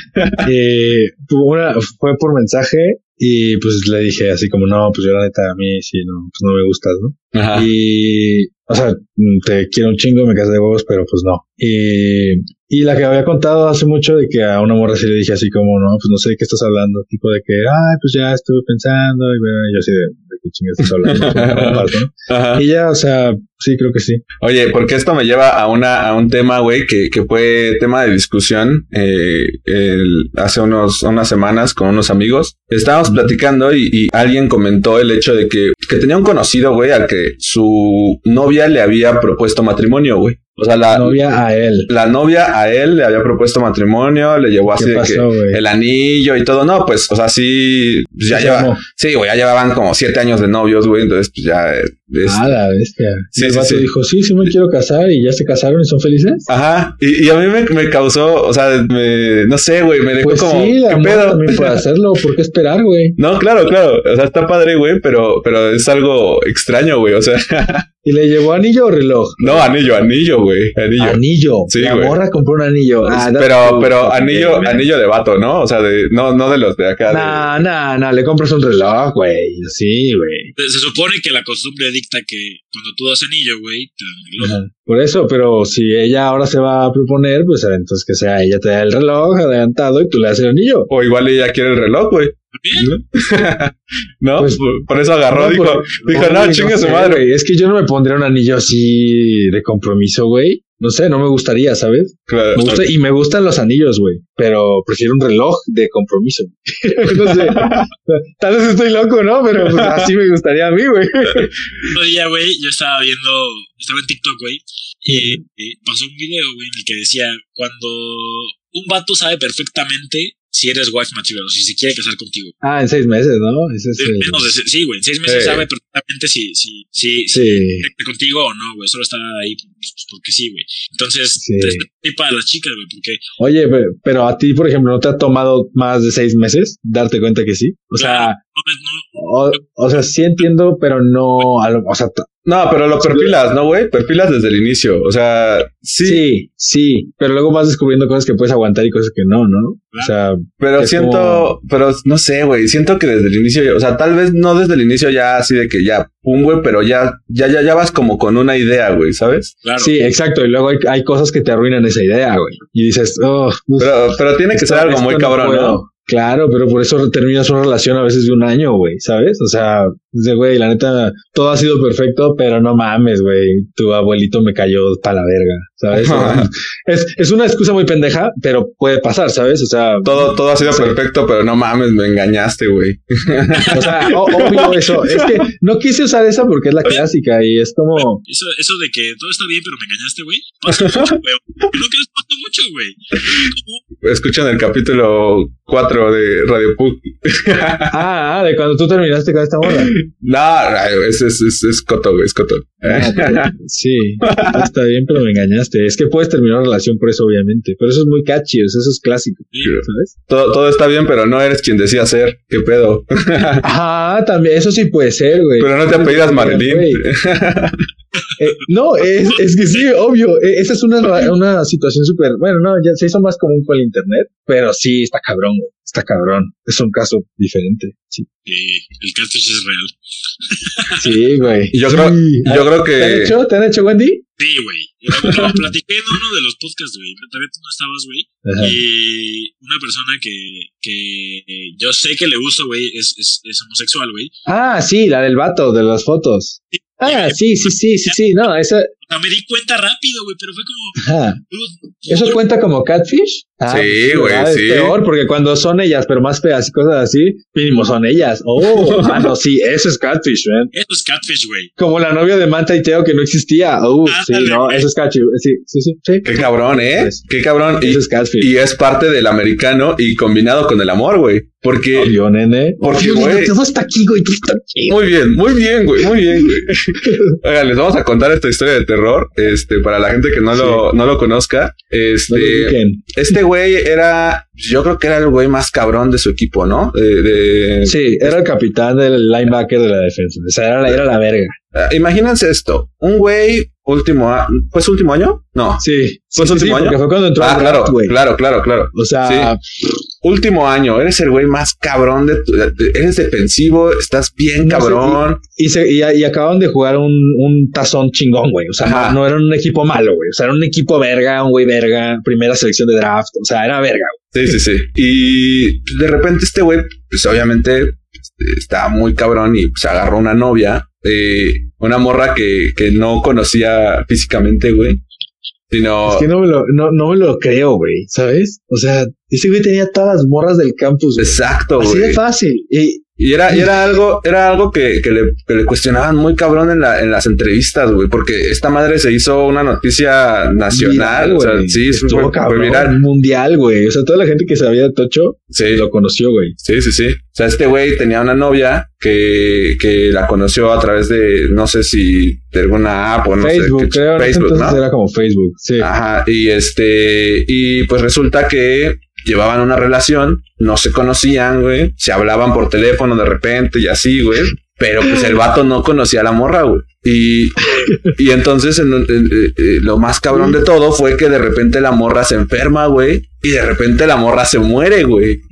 Eh, una, fue por mensaje y pues le dije así como, no, pues yo la neta a mí sí, no, pues no me gustas, ¿no? Ajá. Y, o sea, te quiero un chingo, me casé de huevos, pero pues no. Y, y la que había contado hace mucho de que a una morra sí le dije así como, no, pues no sé de qué estás hablando. Tipo de que, ay, pues ya estuve pensando y bueno, yo así de, de qué chingas estás hablando. Y ya, o sea, sí, creo que sí. Oye, porque esto me lleva a una a un tema, güey, que, que fue tema de discusión eh, el- hace unos unas semanas con unos amigos. Estábamos platicando y, y alguien comentó el hecho de que, que tenía un conocido, güey, al que su novia le había propuesto matrimonio, güey. O sea, la novia a él. La novia a él le había propuesto matrimonio, le llevó así ¿Qué de que el anillo y todo. No, pues, o sea, sí, pues, ya lleva, sí, güey, ya llevaban como siete años de novios, güey. Entonces, pues ya, eh, es- Ah, la bestia. Sí, y el sí, vato sí. dijo, sí, sí me quiero casar y ya se casaron y son felices. Ajá, y, y a mí me, me causó, o sea, me, no sé, güey, me dejó Pues como, sí, la ¿qué pedo? también puede hacerlo. ¿Por qué esperar, güey? No, claro, claro, o sea, está padre, güey, pero, pero es algo extraño, güey, o sea, ¿Y le llevó anillo o reloj? no, anillo, anillo, güey, anillo. Anillo. Sí, la güey. morra compró un anillo. Ah, pero, pero anillo, anillo de vato, ¿no? O sea, de, no, no de los de acá. Nah, nah, nah, le compras un reloj, güey. Sí, güey. Se supone que la costumbre dicta que cuando tú das anillo, güey, te dan el reloj. Ajá. Por eso, pero si ella ahora se va a proponer, pues entonces que sea ella te da el reloj adelantado y tú le das el anillo. O igual ella quiere el reloj, güey. ¿No? Pues- por, por eso agarró, No, dijo, por- dijo, no, Uy, chingue su sé, madre. güey. Es que yo no me pondría un anillo así de compromiso, güey. No sé, no me gustaría, ¿sabes? Claro. Me gusta, y me gustan los anillos, güey. Pero prefiero un reloj de compromiso. no sé. Tal vez estoy loco, ¿no? Pero pues, así me gustaría a mí, güey. Otro día, güey, yo estaba viendo, estaba en TikTok, güey, y, y pasó un video, güey, en el que decía, cuando un vato sabe perfectamente si eres wife material o si se quiere casar contigo. Ah, en seis meses, ¿no? Ese es el... menos de- sí, güey, en seis meses sabe perfectamente si, si, si, si Sí. quiere contigo o no, güey, solo está ahí pues, porque sí, güey. Entonces, Sí. es para las chicas, güey, porque Oye, pe- pero a ti, por ejemplo, ¿no te ha tomado más de seis meses darte cuenta que sí? O sea, no, no, o, o sea, sí entiendo, pero no, a lo- o sea, No, pero lo perfilas, ¿no, güey? Perfilas desde el inicio. O sea, sí, sí, sí, pero luego vas descubriendo cosas que puedes aguantar y cosas que no, ¿no? O sea, pero siento, como- pero no sé, güey, siento que desde el inicio, o sea, tal vez no desde el inicio ya así de que ya, pum, güey, pero ya, ya, ya, ya vas como con una idea, güey, ¿sabes? claro. sí, exacto, y luego hay, hay cosas que te arruinan esa idea, güey. Y dices, oh, uf, Pero, pero tiene que esto- ser algo muy no cabrón, puedo. ¿no? Claro, pero por eso terminas una relación a veces de un año, güey, ¿sabes? O sea, de güey, la neta, todo ha sido perfecto, pero no mames, güey, tu abuelito me cayó para la verga, ¿sabes? es, es una excusa muy pendeja, pero puede pasar, ¿sabes? O sea, Todo, todo ha sido Sí. perfecto, pero no mames, me engañaste, güey. o sea, o- obvio eso. Es que no quise usar esa porque es la clásica y es como, Eso, eso de que todo está bien, pero me engañaste, güey. Pasa mucho, güey. Creo que pasa mucho, güey. Escuchan el capítulo 4 de Radio Pug. ah, ah, de cuando tú terminaste con esta morra. No, es, es, es, es coto, güey, es coto. Ah, sí, está bien, pero me engañaste. Es que puedes terminar una relación por eso, obviamente. Pero eso es muy catchy, eso es clásico. ¿sabes? todo, todo está bien, pero no eres quien decía ser. ¿Qué pedo? Ah, también, eso sí puede ser, güey. Pero no te apellidas Marilyn. Eh, no, es, es que sí, obvio. Eh, Esa es una, una situación súper. Bueno, no, ya se hizo más común con el internet, pero sí, está cabrón, güey. Está cabrón. Es un caso diferente. Sí, Sí, el catfish es real. sí güey. Yo creo, Sí. yo creo ¿Te han que. hecho? ¿Te han hecho, Wendy? Sí, güey. Lo, platiqué en uno de los podcasts, güey. También tú no estabas, güey. Ajá. Y una persona que, que yo sé que le gusto, güey, es, es, es homosexual, güey. Ah, sí, la del vato, de las fotos. Ah, sí, sí, sí, sí, sí. No, esa. Sea, me di cuenta rápido, güey, pero fue como... Dude, ¿Eso cuenta como catfish? Ah, Sí, güey, ¿verdad? sí. Es peor porque cuando son ellas, pero más feas y cosas así, mínimo son ellas. Oh, ah, no, sí, eso es catfish, man. Eso es catfish, güey. Como la novia de Manta y Teo que no existía. Uh, sí, no, güey. eso es catfish. Sí, sí, sí, sí. Qué cabrón, ¿eh? Pues, Qué cabrón. Y, Eso es catfish. y es parte del americano y combinado con el amor, güey. Porque. Obvio, nene. Porque, güey. Todo está aquí, güey. Todo está aquí. Muy bien, muy bien, güey, muy bien, güey. Oigan, les vamos a contar esta historia de terror, este, para la gente que no lo, no lo conozca. Este, este güey era, yo creo que era el güey más cabrón de su equipo, ¿no? De, de- Sí, era el capitán del linebacker de la defensa. O sea, era la, era la verga. Ah, imagínense esto, un güey último, a- ¿fue su último año? No. Sí. ¿Fue su sí, sí, último año? porque fue cuando entró Ah, claro, draft, güey. claro, claro, claro. O sea, Último año, eres el güey más cabrón de tu, eres defensivo, estás bien No sé, cabrón. y, se, y, y acaban de jugar un, un tazón chingón, güey. O sea, Ajá. no, era un equipo malo, güey. O sea, era un equipo verga, un güey verga, primera selección de draft. O sea, era verga, Sí, sí, sí. Y de repente este güey, pues obviamente este, estaba muy cabrón y se agarró una novia, eh, una morra que, que no conocía físicamente, güey. Sino, Es que no me lo, no, no me lo creo, güey, ¿sabes? O sea, ese güey tenía todas las morras del campus. güey. exacto, Así de güey. fácil. Y, Y era, y era algo, era algo que, que, le, que le cuestionaban muy cabrón en, la, en las entrevistas, güey, porque esta madre se hizo una noticia nacional, Viral, o sea, sí, Estuvo fue, fue cabrón, viral. mundial, güey. O sea, toda la gente que sabía de Tocho Sí, lo conoció, güey. sí, sí, sí. O sea, este güey tenía una novia que, que la conoció a través de, no sé si de alguna app o no Facebook, sé. qué- creo. Facebook, entonces ¿no? era como Facebook. Sí. Ajá, y este, y pues resulta que llevaban una relación, no se conocían, güey, se hablaban por teléfono de repente y así, güey, pero pues el vato no conocía a la morra, güey. Y, y entonces en- en- eh, eh, lo más cabrón de todo fue que de repente la morra se enferma, güey, y de repente la morra se muere, güey.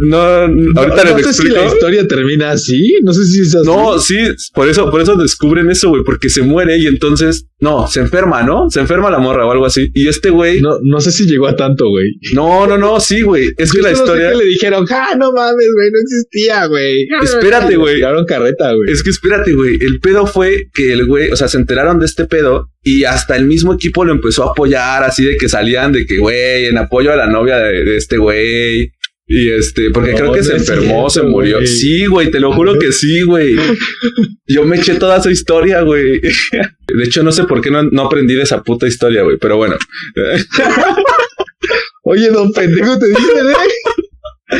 No, no, ahorita no, les sé si explico. la historia termina así. No sé si es así. No, sí, por eso, por eso descubren eso, güey, porque se muere y entonces, no, se enferma, ¿no? Se enferma la morra o algo así. Y este güey, no, No, no sé si llegó a tanto, güey. no, no, sí, güey. Es que la solo sé historia, que le dijeron, ah, no mames, güey, no existía, güey. Espérate, güey. Carreta, güey. es que espérate, güey. El pedo fue que el güey, o sea, se enteraron de este pedo y hasta el mismo equipo lo empezó a apoyar, así de que salían de que, güey, en apoyo a la novia de, de este güey. Y este, porque No, creo que no se enfermó, cierto, se murió. Sí, güey, te lo juro que sí, güey. Yo me eché toda esa historia, güey. De hecho, no sé por qué no, no aprendí de esa puta historia, güey, pero bueno. Oye, don pendejo, te dicen, eh.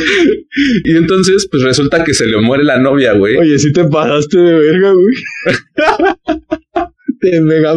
Y entonces, pues resulta que se le muere la novia, güey. Oye, sí te pasaste de verga, güey. te mega.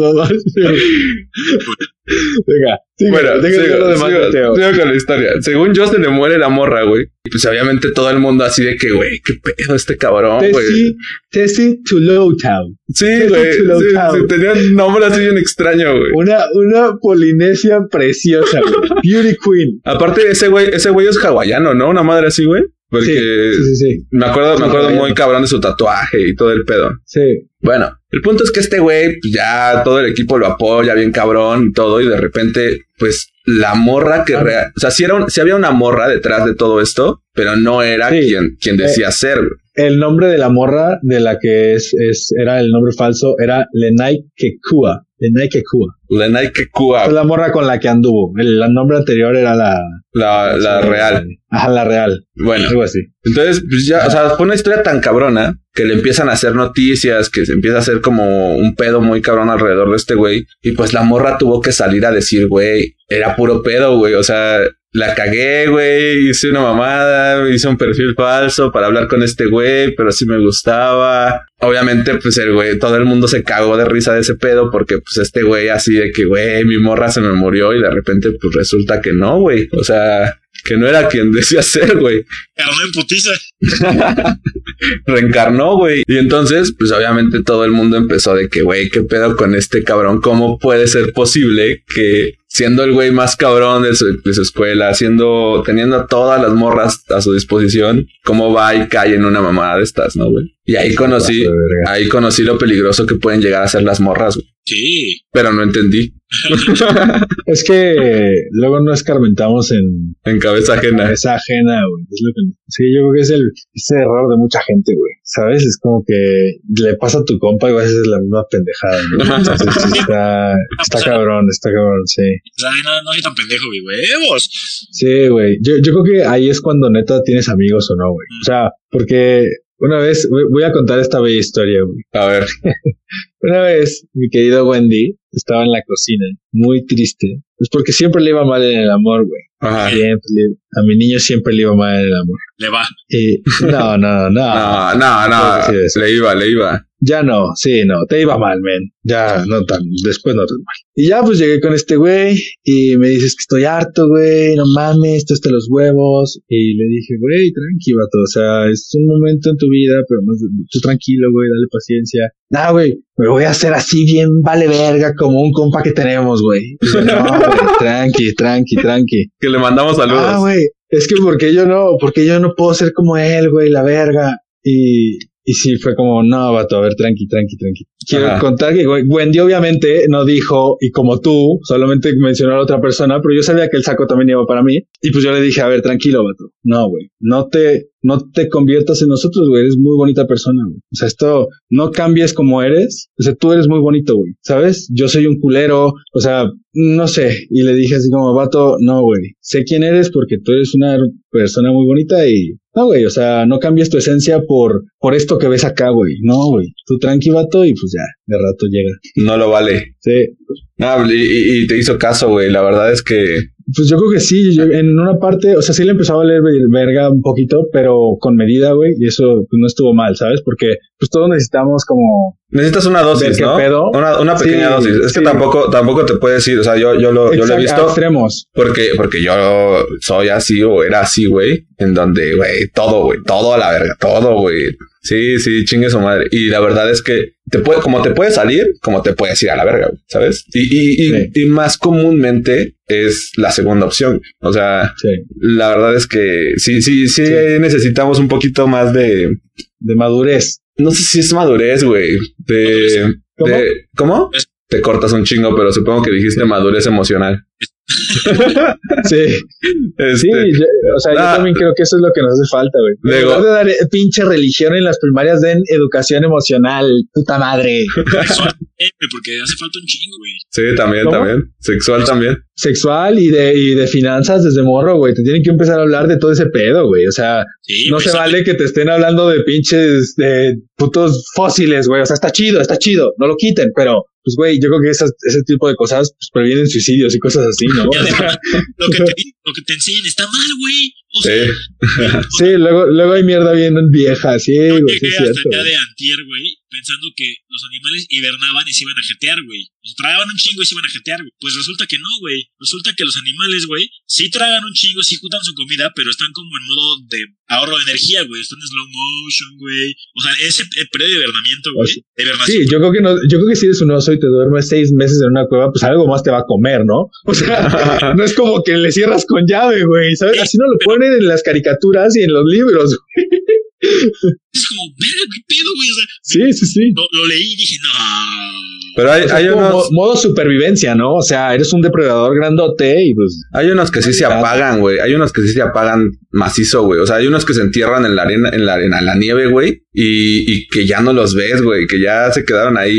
Venga, Bueno, sigo, lo demás, sigo- sigo con la historia. Según yo, se le muere la morra, güey. Y pues obviamente todo el mundo así de que, güey, qué pedo este cabrón, güey. Tessie, to Lowtown. Sí, güey. Sí, Chulo sí, Town. tenía un nombre así bien extraño, güey. Una, una Polinesia preciosa, güey. Beauty Queen. Aparte, ese güey, ese güey es hawaiano, ¿no? Una madre así, güey. Porque Sí, sí, sí. me acuerdo, me acuerdo muy cabrón de su tatuaje y todo el pedo. Sí. Bueno, el punto es que este güey, pues ya todo el equipo lo apoya bien cabrón y todo, y de repente, pues la morra que rea- o sea, sí, era un- sí había una morra detrás de todo esto, pero no era quien, quien decía ser. güey. El nombre de la morra de la que es, es era el nombre falso era Lenai Kekua. Lenai Kekua. Lenai Kekua, Es la morra con la que anduvo. El, el nombre anterior era la... la, la real. Ajá, la real. Bueno, Algo así. entonces, pues ya, o sea, fue una historia tan cabrona que le empiezan a hacer noticias, que se empieza a hacer como un pedo muy cabrón alrededor de este güey. Y pues la morra tuvo que salir a decir, güey, era puro pedo, güey. O sea, la cagué, güey, hice una mamada, hice un perfil falso para hablar con este güey, pero sí me gustaba. Obviamente, pues el güey, todo el mundo se cagó de risa de ese pedo porque pues este güey así de que, güey, mi morra se me murió y de repente pues resulta que no, güey. O sea, que no era quien decía ser, güey Carnal en putiza. reencarnó, güey. Y entonces, pues obviamente todo el mundo empezó de que, güey, ¿qué pedo con este cabrón? ¿Cómo puede ser posible que siendo el güey más cabrón de su, de su escuela, siendo, teniendo a todas las morras a su disposición, cómo va y cae en una mamada de estas, ¿no, güey? Y ahí conocí, ahí conocí lo peligroso que pueden llegar a ser las morras, güey. Sí. Pero no entendí. Es que luego no escarmentamos en En cabeza ajena. esa ajena, güey. Es lo que- Sí, yo creo que es el ese error de mucha gente, güey. ¿Sabes? Es como que le pasa a tu compa y vas a hacer la misma pendejada, sí está, está cabrón, está cabrón, sí. O sea, no, no soy tan pendejo, güey. Huevos. Sí, güey. Yo, yo creo que ahí es cuando neta tienes amigos o no, güey. O sea, porque una vez, voy a contar esta bella historia, güey. A ver. Una vez, mi querido Wendy estaba en la cocina, muy triste. Pues porque siempre le iba mal en el amor, güey. Ajá. Siempre le- a mi niño siempre le iba mal en el amor. Le va. Y no, no, no. No, no, no. Le iba, le iba. Ya no, sí, no, te iba mal, men. Ya no tan, después no tan mal. Y ya pues llegué con este güey y me dices que estoy harto, güey, no mames, esto está los huevos. Y le dije, güey, tranqui, vato, o sea, es un momento en tu vida, pero más, tú tranquilo, güey, dale paciencia. Nah, güey, me voy a hacer así bien vale verga como un compa que tenemos, güey. No, güey, tranqui, tranqui, tranqui. Que le mandamos saludos. Ah, güey, es que porque yo no, porque yo no puedo ser como él, güey, la verga. Y, y sí, fue como, no, vato, a ver, tranqui, tranqui, tranqui. Quiero Ajá. contar que güey, Wendy obviamente no dijo, y como tú, solamente mencionó a la otra persona, pero yo sabía que el saco también iba para mí. Y pues yo le dije, a ver, tranquilo, vato. No, güey, no te, no te conviertas en nosotros, güey, eres muy bonita persona, güey. O sea, esto, no cambies como eres, o sea, tú eres muy bonito, güey, ¿sabes? Yo soy un culero, o sea, no sé. Y le dije así como, vato, no, güey, sé quién eres porque tú eres una persona muy bonita y no, güey, o sea, no cambies tu esencia por, por esto que ves acá, güey. No, güey. Tú tranqui, vato, y pues ya, de rato llega. No lo vale. Sí. No, y, y- y te hizo caso, güey. La verdad es que Pues yo creo que sí, yo- en una parte, o sea, sí le empezó a valer ver- verga un poquito, pero con medida, güey, y eso pues, no estuvo mal, ¿sabes? Porque pues todos necesitamos como... necesitas una dosis, ¿no? pedo. Una, una pequeña Sí, dosis. Es que tampoco, tampoco te puedes ir. O sea, yo, yo lo, yo lo he visto. extremos. Porque, porque yo soy así o era así, güey. En donde, güey, todo, güey, todo a la verga, todo, güey. Sí, sí, chingue su madre. Y la verdad es que te puede, como te puede salir, como te puedes ir a la verga, güey, ¿sabes? Y, y, y, Sí. y más comúnmente es la segunda opción. O sea, Sí. la verdad es que sí, sí, sí, Sí. necesitamos un poquito más de, De madurez. no sé si es madurez, güey. De, ¿Cómo? de- ¿cómo? Te cortas un chingo, pero supongo que dijiste madurez emocional. Sí. Este, Sí, yo- o sea, Ah. yo también creo que eso es lo que nos hace falta, güey. En Luego- lugar de dar eh, pinche religión en las primarias, den educación emocional, puta madre. Sexual, porque hace falta un chingo, güey. Sí, también, ¿Cómo? también. Sexual también. Sexual y de, y de finanzas desde morro, güey. Te tienen que empezar a hablar de todo ese pedo, güey. O sea, Sí, no pues, se vale que te estén hablando de pinches de putos fósiles, güey. O sea, está chido, está chido. No lo quiten, pero, pues, güey, yo creo que esas- ese tipo de cosas pues, previenen suicidios y cosas así, ¿no? Además, lo que, te, lo que te enseñan está mal, güey. O sea, Sí. Sí, luego, luego hay mierda bien vieja, sí, güey, sí hasta cierto. el día de antier, güey, pensando que los animales hibernaban y se iban a jetear, güey. O sea, tragaban un chingo y se iban a jetear, güey. Pues resulta que no, güey. Resulta que los animales, güey, sí tragan un chingo, sí juntan su comida, pero están como en modo de ahorro de energía, güey. Están en slow motion, güey. O sea, ese periodo de hibernamiento, güey. Pues, De hibernación. Sí, yo creo que no, yo creo que si eres un oso y te duermes seis meses en una cueva, pues algo más te va a comer, ¿no? O sea, no es como que le cierras con llave, güey, ¿sabes? Así no lo ponen en las caricaturas y en los libros. Es como, verga, qué pedo, güey. O sea, Sí, sí, sí. lo, lo leí y dije, no. Pero hay, O sea, hay unos, mo- modo supervivencia, ¿no? O sea, eres un depredador grandote y pues hay unos que sí se apagan, güey. Hay unos que sí se apagan macizo, güey. O sea, hay unos que se entierran en la arena, en la arena, en la nieve, güey. Y, y que ya no los ves, güey. Que ya se quedaron ahí.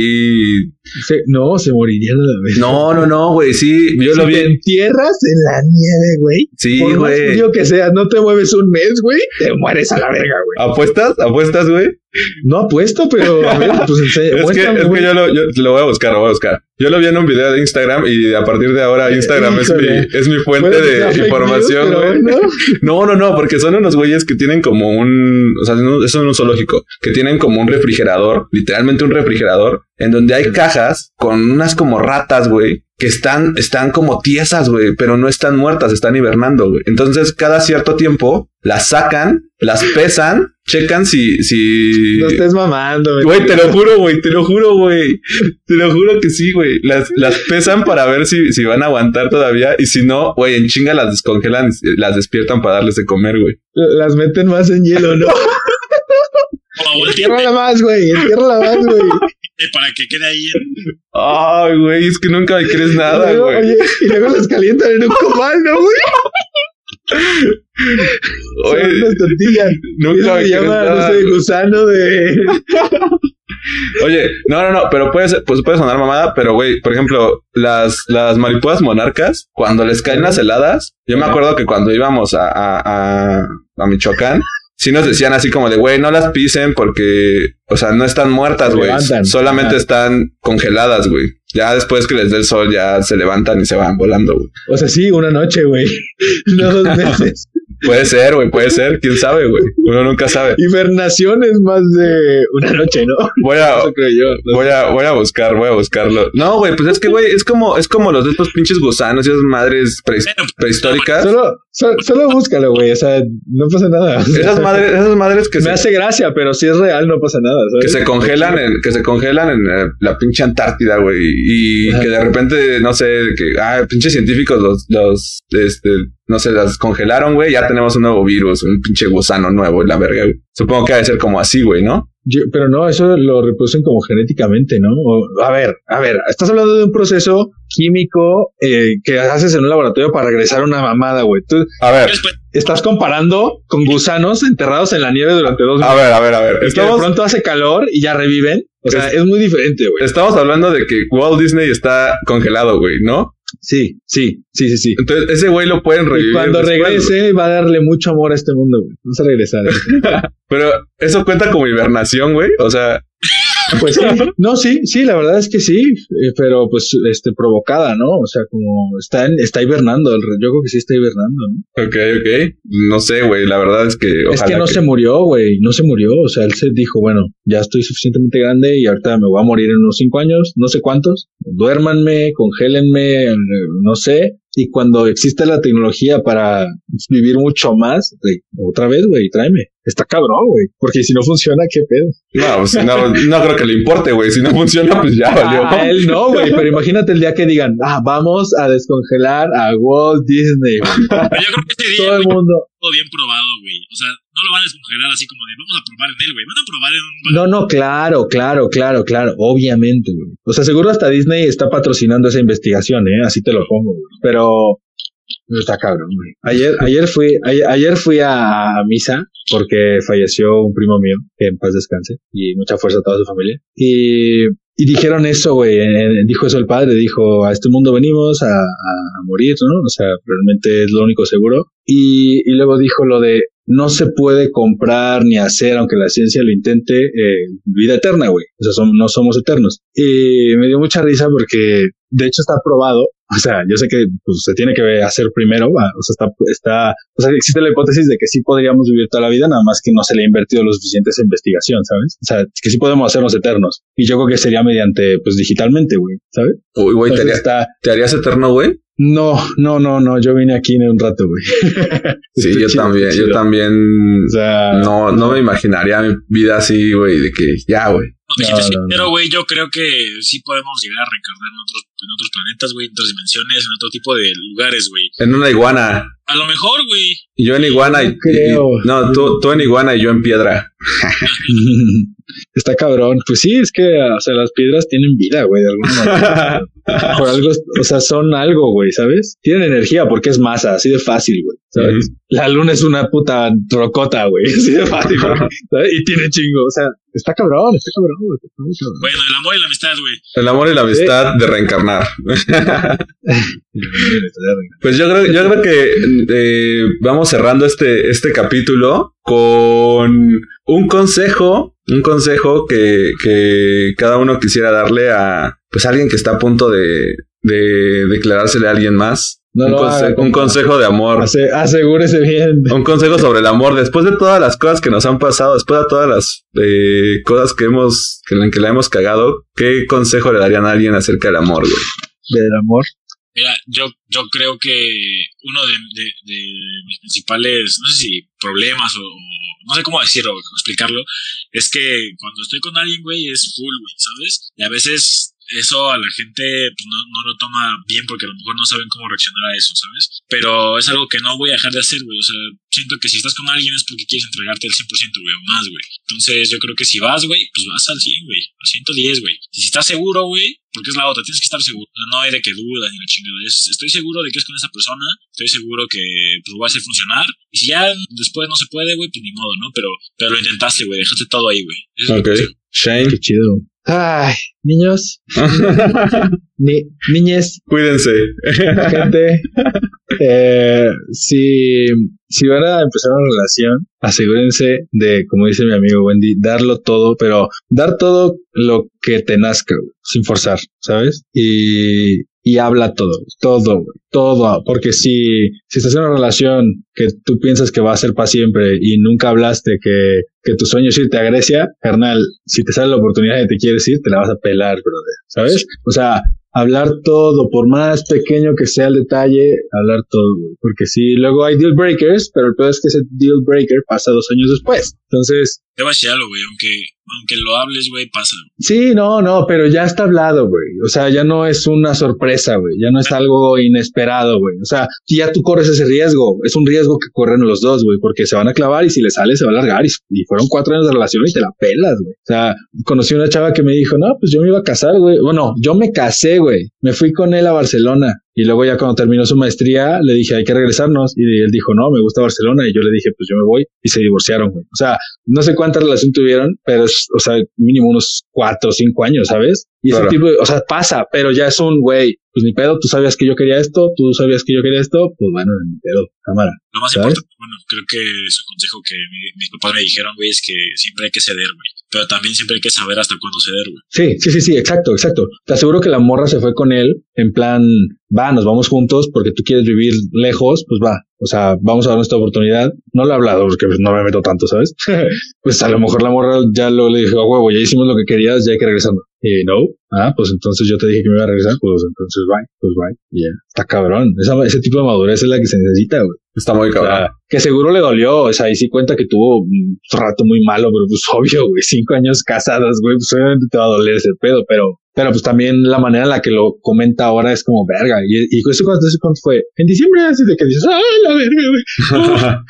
se- no, se morirían a la vez. No, no, no, güey. Sí, yo si lo te vi. entierras en la nieve, güey. Sí, por más güey. frío que seas, no te mueves un mes, güey, te mueres a la verga, güey. ¿Apuestas? ¿Apuestas, güey? No apuesto, pero a ver, pues Es que, es que yo, lo, yo lo voy a buscar, lo voy a buscar. Yo lo vi en un video de Instagram y a partir de ahora Instagram es mi, es mi fuente de información, güey. No, no, no, porque son unos güeyes que tienen como un, o sea, eso es un zoológico, que tienen como un refrigerador, literalmente un refrigerador, en donde hay cajas con unas como ratas, güey, que están, están como tiesas, güey, pero no están muertas, están hibernando, güey. Entonces, cada cierto tiempo las sacan, las pesan, checan si, si. No estés mamando, güey. Güey, te lo juro, güey, te lo juro, güey. Te lo juro que sí, güey. Las, las pesan para ver si, si van a aguantar todavía. Y si no, güey, en chinga las descongelan, y las despiertan para darles de comer, güey. Las meten más en hielo, ¿no? Entiérrala más, güey. Entiérrala más, güey. para que quede ahí. Ay, güey, es que nunca me crees nada, güey. oye, y luego las calientan en un comal, ¿no, güey? Son Oye, unas tortillas. nunca se llama, no sé, gusano de... Oye, no, no, no, pero puede, ser- pues puede sonar mamada, pero güey, por ejemplo, las, las mariposas monarcas, cuando les caen las heladas, yo me acuerdo que cuando íbamos a, a, a, a Michoacán, sí nos decían así como de, güey, no las pisen porque, o sea, no están muertas, güey, solamente están congeladas, güey. Ya después que les dé el sol, ya se levantan y se van volando, güey. O sea, sí, una noche, güey. No dos meses. Puede ser, güey, puede ser, quién sabe, güey. Uno nunca sabe. Hibernación es más de una noche, ¿no? Voy a, Eso creo yo. No Voy a, voy a buscar, voy a buscarlo. No, güey, pues es que, güey, es como, es como los de estos pinches gusanos y esas madres pre- Bueno, prehistóricas. Solo, so- solo búscalo, güey. O sea, no pasa nada. Esas madres, esas madres que me se, hace gracia, pero si es real, no pasa nada. ¿sabes? que se congelan en, que se congelan en eh, la pinche Antártida, güey. Y Ajá. que de repente, no sé, que, ah, pinches científicos los, los, este, no se las congelaron, güey, ya tenemos un nuevo virus, un pinche gusano nuevo y la verga, güey. Supongo que ha de ser como así, güey, ¿no? Yo- pero no, eso lo reproducen como genéticamente, ¿no? O- a ver, a ver, estás hablando de un proceso químico eh, que haces en un laboratorio para regresar una mamada, güey. Tú A ver, Después, estás comparando con gusanos enterrados en la nieve durante dos a ver, a ver, a ver. Que de pronto hace calor y ya reviven. O sea, es muy diferente, güey. estamos hablando de que Walt Disney está congelado, güey, ¿no? Sí, sí, sí, sí, sí. Entonces, ese güey lo pueden revivir. Y cuando después, regrese va a darle mucho amor a este mundo, güey. Vamos a regresar. Pero eso cuenta como hibernación, güey. O sea, Pues sí, no, sí, sí, la verdad es que sí, eh, pero pues este provocada, ¿no? O sea, como está en- está hibernando, el yo creo que sí está hibernando, ¿no? ok, ok. No sé, güey. La verdad es que. es que ojalá no se murió, güey, no se murió, o sea, él se dijo, bueno, ya estoy suficientemente grande y ahorita me voy a morir en unos cinco años, no sé cuántos, duérmanme, congélenme, eh, no sé, y cuando existe la tecnología para vivir mucho más, otra vez, güey, tráeme. Está cabrón, güey, porque si no funciona, ¿qué pedo? No, pues, no, no creo que le importe, güey. Si no funciona, pues ya valió. A él no, güey, pero imagínate el día que digan, ah, vamos a descongelar a Walt Disney. yo creo que este día, Todo el mundo. todo bien probado, güey. O sea, no lo van a descongelar así como de vamos a probar en él, güey. Van a probar en un. No, no, claro, claro, claro, claro, obviamente, güey. O sea, seguro hasta Disney está patrocinando esa investigación, ¿eh? Así te lo pongo, güey. Pero está cabrón, güey. Ayer, ayer fui, ayer, ayer fui a, misa porque falleció un primo mío, que en paz descanse, y mucha fuerza a toda su familia. Y, y dijeron eso, güey, dijo eso el padre, dijo, a este mundo venimos a, a, morir, ¿no? O sea, realmente es lo único seguro. Y, y luego dijo lo de, no se puede comprar ni hacer, aunque la ciencia lo intente, eh, vida eterna, güey. O sea, som- no somos eternos. Y me dio mucha risa porque, de hecho, está probado. O sea, yo sé que pues, se tiene que hacer primero. va, O sea, está, está, o sea, existe la hipótesis de que sí podríamos vivir toda la vida, nada más que no se le ha invertido lo suficiente esa investigación, ¿sabes? O sea, que sí podemos hacernos eternos. Y yo creo que sería mediante, pues, digitalmente, güey, ¿sabes? Uy, güey, ¿te, Entonces haría- está, ¿te harías eterno, güey? No, no, no, no, yo vine aquí en un rato, güey. Sí, yo chido, también. Yo también. O sea, No, no me imaginaría mi vida así, güey, de que ya, güey. No, No, no, sincero, güey, yo creo que sí podemos llegar a reencarnar en otros, en otros planetas, güey, en otras dimensiones, en otro tipo de lugares, güey. En una iguana. A lo mejor, güey. Y yo en iguana y. No creo. y- no, tú, tú en iguana y yo en piedra. Está cabrón. Pues sí, es que, o sea, las piedras tienen vida, güey, de alguna manera. Por algo, o sea, son algo, güey, ¿sabes? Tienen energía porque es masa, así de fácil, güey. ¿sabes? La luna es una puta rocota, güey, así de fácil, güey, ¿sabes? Y tiene chingo, o sea, está cabrón, está cabrón, güey. está muy cabrón. Bueno, el amor y la amistad, güey. El amor y la amistad de reencarnar. Pues yo creo, yo creo que eh, vamos cerrando este, este capítulo con un consejo, un consejo que, que cada uno quisiera darle a pues a alguien que está a punto de, de declarársele a alguien más. No un, lo conse- haga, un consejo de amor. Ase- asegúrese bien. Un consejo sobre el amor. Después de todas las cosas que nos han pasado, después de todas las eh, cosas que hemos, que, en que la hemos cagado, ¿qué consejo le darían a alguien acerca del amor, güey? Del amor. Mira, yo, yo creo que uno de, mis principales, no sé si problemas o, o no sé cómo decirlo explicarlo, es que cuando estoy con alguien, güey, es full, güey, ¿sabes? Y a veces eso a la gente pues, no, no lo toma bien porque a lo mejor no saben cómo reaccionar a eso, ¿sabes? Pero es algo que no voy a dejar de hacer, güey. O sea, siento que si estás con alguien es porque quieres entregarte al 100%, güey, o más, güey. Entonces yo creo que si vas, güey, pues vas al 100, güey, al 110, güey. Y si estás seguro, güey, porque es la otra, tienes que estar seguro. No hay de que dudas ni la chingada. Es, estoy seguro de que es con esa persona, estoy seguro que pues, lo va a hacer funcionar. Y si ya después no se puede, güey, pues ni modo, ¿no? Pero, pero lo intentaste, güey, dejaste todo ahí, güey. Ok. Shane. Qué chido. Ay, niños, ni, niñes, Cuídense. gente, eh, si, si van a empezar una relación, asegúrense de, como dice mi amigo Wendy, darlo todo, pero dar todo lo que te nazca, sin forzar, ¿sabes? Y, y habla todo, todo, todo, porque si, si estás en una relación que tú piensas que va a ser para siempre y nunca hablaste que, que tu sueño es irte a Grecia, carnal, si te sale la oportunidad y te quieres ir, te la vas a pelar, brother, ¿sabes? O sea, hablar todo, por más pequeño que sea el detalle, hablar todo, güey. Porque sí, luego hay deal breakers, pero el peor es que ese deal breaker pasa dos años después, Entonces, Te voy a decir algo, güey. Aunque, aunque lo hables, güey, pasa. Sí, no, no, pero ya está hablado, güey. O sea, ya no es una sorpresa, güey. Ya no es algo inesperado, güey. O sea, ya tú corres ese riesgo. Es un riesgo que corren los dos, güey, porque se van a clavar y si le sale se va a alargar. Y, y fueron cuatro años de relación y te la pelas, güey. O sea, conocí una chava que me dijo, no, pues yo me iba a casar, güey. Bueno, yo me casé, güey. Me fui con él a Barcelona. Y luego ya cuando terminó su maestría, le dije, hay que regresarnos. Y él dijo, no, me gusta Barcelona. Y yo le dije, pues yo me voy. Y se divorciaron, güey. O sea, no sé cuánta relación tuvieron, pero es, o sea, mínimo unos cuatro o cinco años, ¿sabes? Y Claro. ese tipo de, o sea, pasa, pero ya es un, güey, pues ni pedo, tú sabías que yo quería esto, tú sabías que yo quería esto, pues bueno, ni pedo, cámara. Lo más ¿Sabes? importante, bueno, creo que es un consejo que mi- mis papás me dijeron, güey, es que siempre hay que ceder, güey. Pero también siempre hay que saber hasta cuándo ceder, güey. Sí, sí, sí, sí, exacto, exacto. Te aseguro que la morra se fue con él en plan, va, nos vamos juntos porque tú quieres vivir lejos, pues va. O sea, vamos a dar nuestra oportunidad. No lo he hablado porque pues, no me meto tanto, ¿sabes? pues a lo mejor la morra ya lo le dijo, a huevo, ya hicimos lo que querías, ya hay que regresarnos. Y no, ah, pues entonces yo te dije que me iba a regresar, pues entonces bye, pues bye. Y Ya, está cabrón. Esa, ese tipo de madurez es la que se necesita, güey. Está muy O cabrón. sea, que seguro le dolió, o sea, y sí cuenta que tuvo un rato muy malo, pero pues obvio, güey, cinco años casadas, güey, pues obviamente te va a doler ese pedo, pero, pero pues también la manera en la que lo comenta ahora es como verga. Y, y eso cuando, eso cuando fue en diciembre, así de que dices, ¡ay, la verga, güey!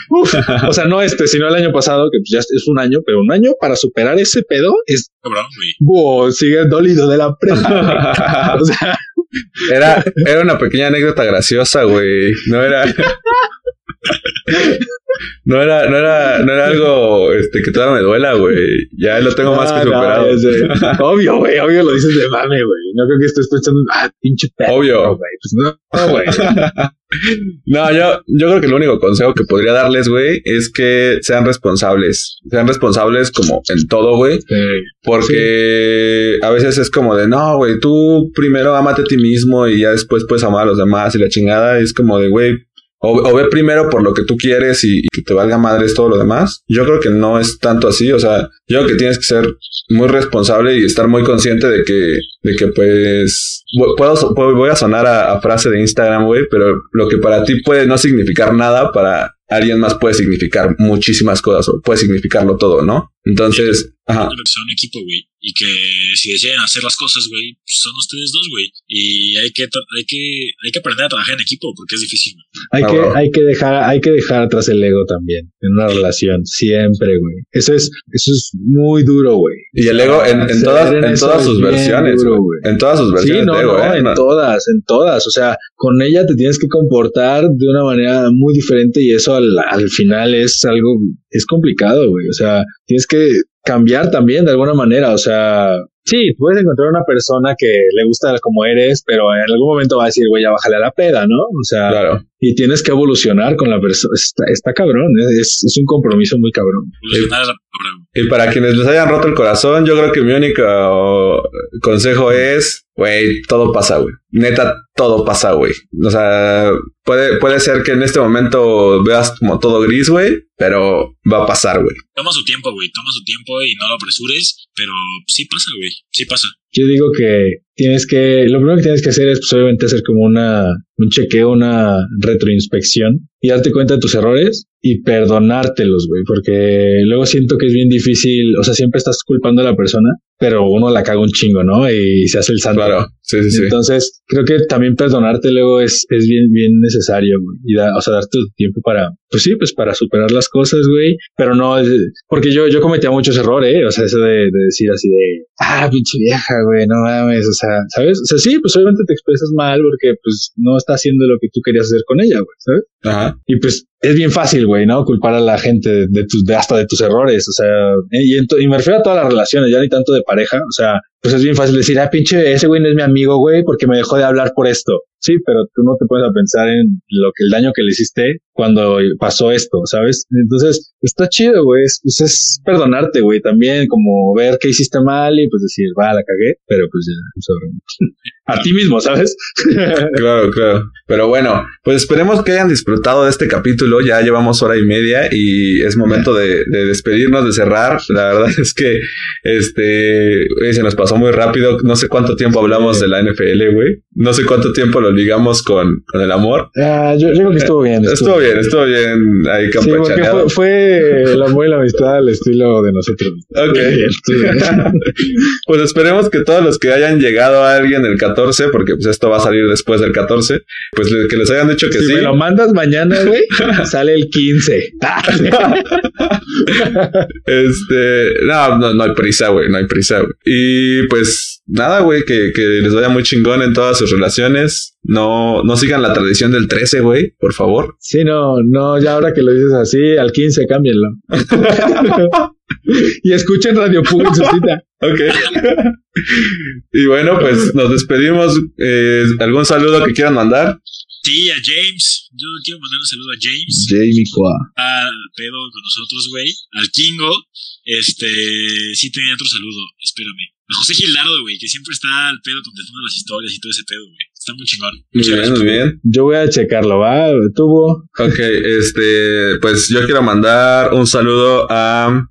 Uf, uf. O sea, no este, sino el año pasado, que pues ya es un año, pero un año para superar ese pedo es, Cabrón, güey. wow, sigue dolido de la prepa. o sea, Era, era una pequeña anécdota graciosa, güey. No era. No era, no era, no era algo este, que todavía me duela, güey. Ya lo tengo más que no, superado. obvio, güey, obvio lo dices de mame, güey. No creo que estés pensando, ah, pinche perro. Obvio. güey. Pues no, güey. No, yo, yo creo que el único consejo que podría darles, güey, es que sean responsables. Sean responsables como en todo, güey. Porque a veces es como de, no, güey, tú primero amate a ti mismo y ya después puedes amar a los demás y la chingada. Es como de, güey, o, o ve primero por lo que tú quieres y, que te valga madres todo lo demás. Yo creo que no es tanto así. O sea, yo creo que tienes que ser muy responsable y estar muy consciente de que, de que pues, puedo- voy a sonar a, a frase de Instagram, güey, pero lo que para ti puede no significar nada, para alguien más puede significar muchísimas cosas o puede significarlo todo, ¿no? Entonces, ajá. Que un equipo, güey. Y que si deciden hacer las cosas, güey, pues son ustedes dos, güey. Y hay que, hay que, hay que aprender a trabajar en equipo porque es difícil. hay Ah, que, hay que dejar, hay que dejar atrás el ego también en una relación. Siempre, güey. Eso es, eso es muy duro, güey. Y el ego en, todas, en todas sus versiones, duro, güey. güey. En todas sus Sí, versiones no, de ego, no, ¿eh? en No. todas, en todas. O sea, con ella te tienes que comportar de una manera muy diferente y eso al, al final es algo, es complicado, güey. O sea, tienes que cambiar también de alguna manera. O sea, sí, puedes encontrar una persona que le gusta como eres, pero en algún momento va a decir, güey, ya bájale a la peda, ¿no? O sea, Claro. y tienes que evolucionar con la persona. Está, está cabrón, ¿eh? es, es un compromiso muy cabrón. Evolucionar es la palabra, güey. Y para quienes les hayan roto el corazón, yo creo que mi único consejo es, güey, todo pasa, güey. Neta, todo pasa, güey. O sea, puede, puede ser que en este momento veas como todo gris, güey, pero va a pasar, güey. Toma su tiempo, güey. Toma su tiempo y no lo apresures. Pero sí pasa, güey. Sí pasa. Yo digo que tienes que, lo primero que tienes que hacer es pues, obviamente hacer como una, un chequeo, una retroinspección y darte cuenta de tus errores y perdonártelos, güey, porque luego siento que es bien difícil, o sea, siempre estás culpando a la persona, pero uno la caga un chingo, ¿no? Y se hace el santo. Claro, sí, sí, sí. Entonces, creo que también perdonarte luego es, es bien, bien necesario, güey. Y da, o sea, darte tu tiempo para, pues sí, pues para superar las cosas, güey. Pero no, porque yo, yo cometía muchos errores, ¿eh? O sea, eso de, de decir así de, ah, pinche vieja, güey, no mames, o sea, ¿sabes? O sea, sí, pues obviamente te expresas mal porque, pues, no está haciendo lo que tú querías hacer con ella, güey, ¿sabes? Ajá. Y pues es bien fácil, güey, ¿no? Culpar a la gente de, de tus, de hasta de tus errores, o sea, y, y me refiero a todas las relaciones, ya ni tanto de pareja, o sea, pues es bien fácil decir, ah, pinche, ese güey no es mi amigo, güey, porque me dejó de hablar por esto. Sí, pero tú no te pones a pensar en lo que el daño que le hiciste cuando pasó esto, ¿sabes? Entonces, está chido, güey, es, pues es perdonarte, güey, también como ver qué hiciste mal y pues decir, va, la cagué, pero pues ya, sobre. A ti mismo, ¿sabes? Claro, claro. Pero bueno, pues esperemos que hayan disfrutado de este capítulo. Ya llevamos hora y media y es momento de, de despedirnos, de cerrar. La verdad es que este güey, se nos pasó muy rápido. No sé cuánto tiempo hablamos de la NFL, güey. No sé cuánto tiempo lo ligamos con, con el amor. Ah, yo, yo creo que estuvo bien. Estuvo bien, estuvo bien ahí Sí, porque campechaneado. fue, fue el amor y la amistad al estilo de nosotros. Ok. Bien, bien. pues esperemos que todos los que hayan llegado a alguien el 14, porque pues esto va a salir después del 14, pues que les hayan dicho que si sí. me lo mandas mañana, güey, sale el 15. Este, no, no, no hay prisa, güey, no hay prisa, güey. Y pues nada, güey, que, que les vaya muy chingón en todas sus relaciones. No, no sigan la tradición del 13, güey, por favor. Sí, no, no, ya ahora que lo dices así, al 15 cámbienlo. y escuchen Radio Pug en su cita. Ok. y bueno, pues nos despedimos. Eh, ¿Algún saludo que quieran mandar? Sí, a James. Yo quiero mandar un saludo a James. Jamie Qua. A pedo con nosotros, güey. Al Kingo. Este. Sí, tenía otro saludo. Espérame. A José Gilardo, güey, que siempre está al pedo contestando las historias y todo ese pedo, güey. Está muy chingón. Muy Muchas bien, gracias. muy bien. Yo voy a checarlo, ¿va? Tuvo. Ok, este, pues yo quiero mandar un saludo a.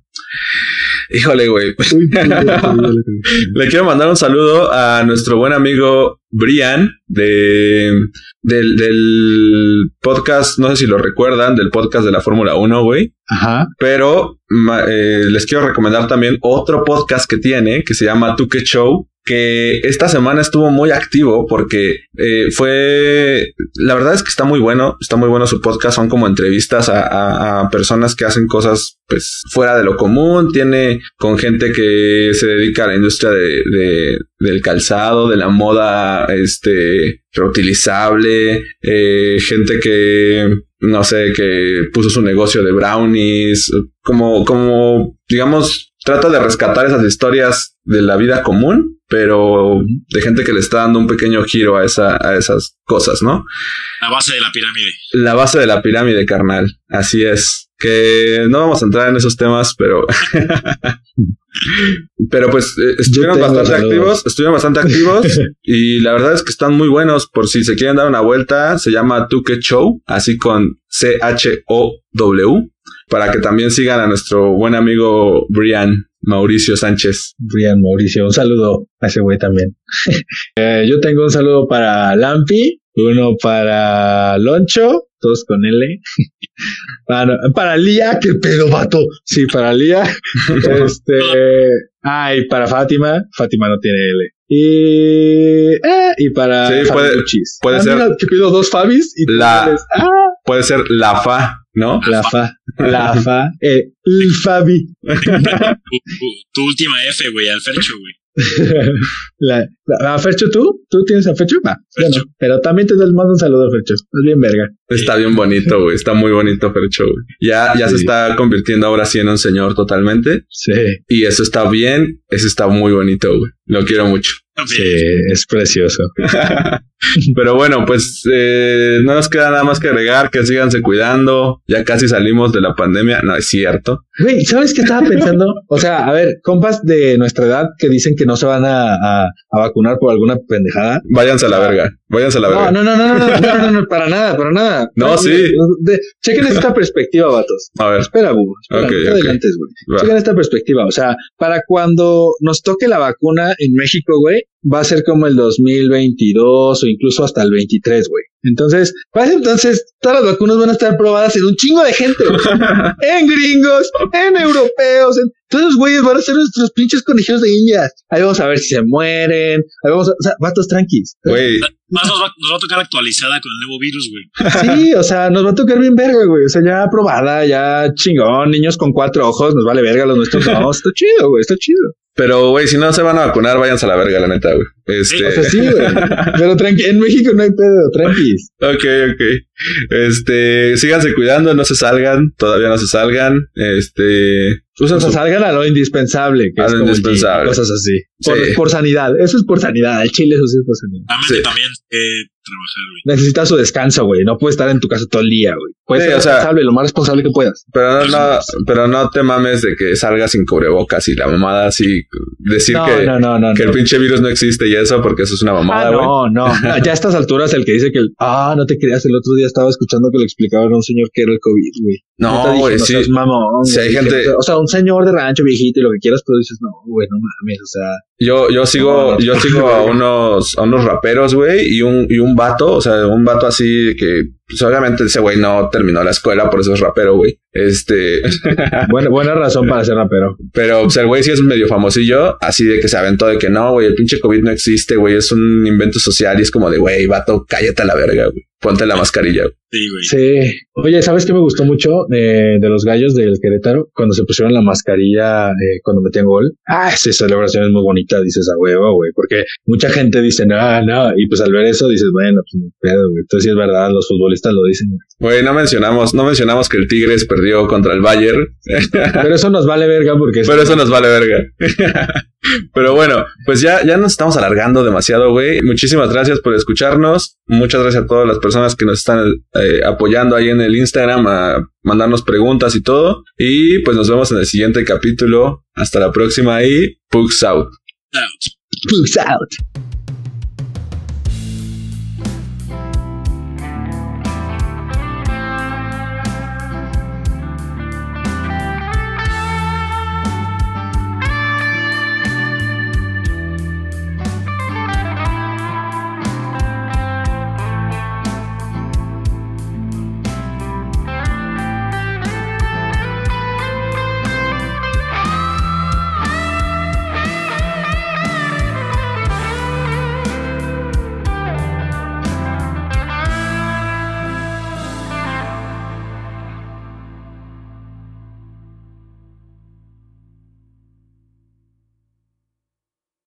Híjole, güey. Le quiero mandar un saludo a nuestro buen amigo Brian de del, del podcast, no sé si lo recuerdan, del podcast de la Fórmula 1, güey. Ajá. Pero eh, les quiero recomendar también otro podcast que tiene que se llama Tu Que Show. Que esta semana estuvo muy activo porque eh, fue. La verdad es que está muy bueno. Está muy bueno su podcast. Son como entrevistas a, a- a personas que hacen cosas pues fuera de lo común. Tiene con gente que se dedica a la industria de, de- del calzado, de la moda, este reutilizable, eh, gente que no sé, que puso su negocio de brownies, como, como, digamos, trata de rescatar esas historias de la vida común, pero de gente que le está dando un pequeño giro a, esa, a esas cosas, ¿no? La base de la pirámide. La base de la pirámide carnal, así es. Que no vamos a entrar en esos temas, pero. pero pues eh, estuvieron bastante saludos. activos, estuvieron bastante activos y la verdad es que están muy buenos. Por si se quieren dar una vuelta, se llama Tuque Show, así con C-H-O-W, para que también sigan a nuestro buen amigo Brian Mauricio Sánchez. Brian Mauricio, un saludo a ese güey también. Eh, yo tengo un saludo para Lampi, uno para Loncho, todos con L. para, para Lía, qué pedo, vato. Sí, para Lía. este, ah, y para Fátima, Fátima no tiene L. Y, eh, y para Sí, puede- puede Ah, ser- mira, que pido dos Fabis y La- ah, Puede ser la FA, ¿no? la Fa, la Fa, eh, el Fabi. Tu, tu- tu última F, güey, al Fercho, güey. La, la, ¿A Fercho tú? ¿Tú tienes a Fercho? Va, yo Fercho. no. Pero también te mando un saludo, Fercho. Es bien verga. Está bien bonito, güey. Está muy bonito, Fercho, güey. Ya, ya se está convirtiendo ahora sí en un señor totalmente. Sí, Y eso está bien. Eso está muy bonito, güey. Lo quiero mucho. Sí, es precioso. Pero bueno, pues eh, no nos queda nada más que agregar que síganse cuidando. Ya casi salimos de la pandemia. No, es cierto. Güey, ¿sabes qué estaba pensando? O sea, a ver, compas de nuestra edad que dicen que no se van a, a, a vacunar por alguna pendejada. Váyanse a la verga. Váyanse a la verga. No, no, no, no, no, no, no, no, para nada, para nada. No, sí. Chequen esta perspectiva, vatos. A ver. Espera, bu, espera, okay, adelante. Chequen esta perspectiva, o sea, para cuando nos toque la vacuna en México, güey, va a ser como el 2022 o incluso hasta el 23, güey. Entonces, para ese entonces, todas las vacunas van a estar probadas en un chingo de gente, güey. en gringos, en europeos, en todos los güeyes van a ser nuestros pinches conejillos de indias. Ahí vamos a ver si se mueren. Ahí vamos a, o sea, vatos tranquis. Güey, Más nos va, nos va a tocar actualizada con el nuevo virus, güey. Sí, o sea, nos va a tocar bien verga, güey. O sea, ya aprobada, ya chingón, niños con cuatro ojos, nos vale verga los nuestros. No, está chido, güey, está chido. Pero güey, si no se van a vacunar, váyanse a la verga, la neta, güey. Este. O sea, sí, güey. Pero tranqui, en México no hay pedo, tranquis. Ok, ok. Este, síganse cuidando, no se salgan, todavía no se salgan. Este, O sea, salgan a lo indispensable, que A es lo como gym, indispensable. cosas así. Por, Sí. por sanidad, eso es por sanidad. El chile, eso sí es por sanidad. Sí. que también eh, trabajar, güey. Necesitas su descanso, güey. No puedes estar en tu casa todo el día, güey. Puedes Sí, ser o sea- responsable, lo más responsable que puedas. pero no, no, pero no te mames de que salgas sin cubrebocas y la mamada así, decir No, que, no, no, no. que no. el pinche virus no existe y eso, porque eso es una Ah, mamada, güey. no, no. Ya a estas alturas, el que dice que el, ah, no te creas, el otro día estaba escuchando que le explicaban a un señor que era el COVID, güey. No, güey, sí. mamón, hay gente- O sea, un señor de rancho viejito y lo que quieras, pero dices, no, güey, no mames, o sea. Yo, yo sigo, no. yo sigo a unos, a unos raperos, güey, y un, y un vato, o sea, un vato así que, pues obviamente ese güey no terminó la escuela, por eso es rapero, güey. Este, Buena, buena razón para ser rapero. pero pues, el güey sí es medio famosillo, así de que se aventó de que no, güey, el pinche COVID no existe, güey, es un invento social y es como de, güey, vato, cállate a la verga, güey. Ponte la mascarilla, güey. Sí, güey. Sí. Oye, ¿sabes qué me gustó mucho de, de los gallos del Querétaro? Cuando se pusieron la mascarilla eh, cuando metían gol. Ah, esa celebración es muy bonita, dices a huevo, güey. Porque mucha gente dice, no, no. Y pues al ver eso dices, bueno, pues ni pedo, güey. Entonces sí es verdad, los futbolistas lo dicen. güey. Güey, no mencionamos, no mencionamos que el Tigres perdió contra el Bayern, Pero eso nos vale verga porque... pero eso nos vale verga. Pero bueno, pues ya, ya nos estamos alargando demasiado, güey. Muchísimas gracias por escucharnos. Muchas gracias a todas las personas que nos están eh, apoyando ahí en el Instagram a mandarnos preguntas y todo. Y pues nos vemos en el siguiente capítulo. Hasta la próxima y Pugs out. Out. Out.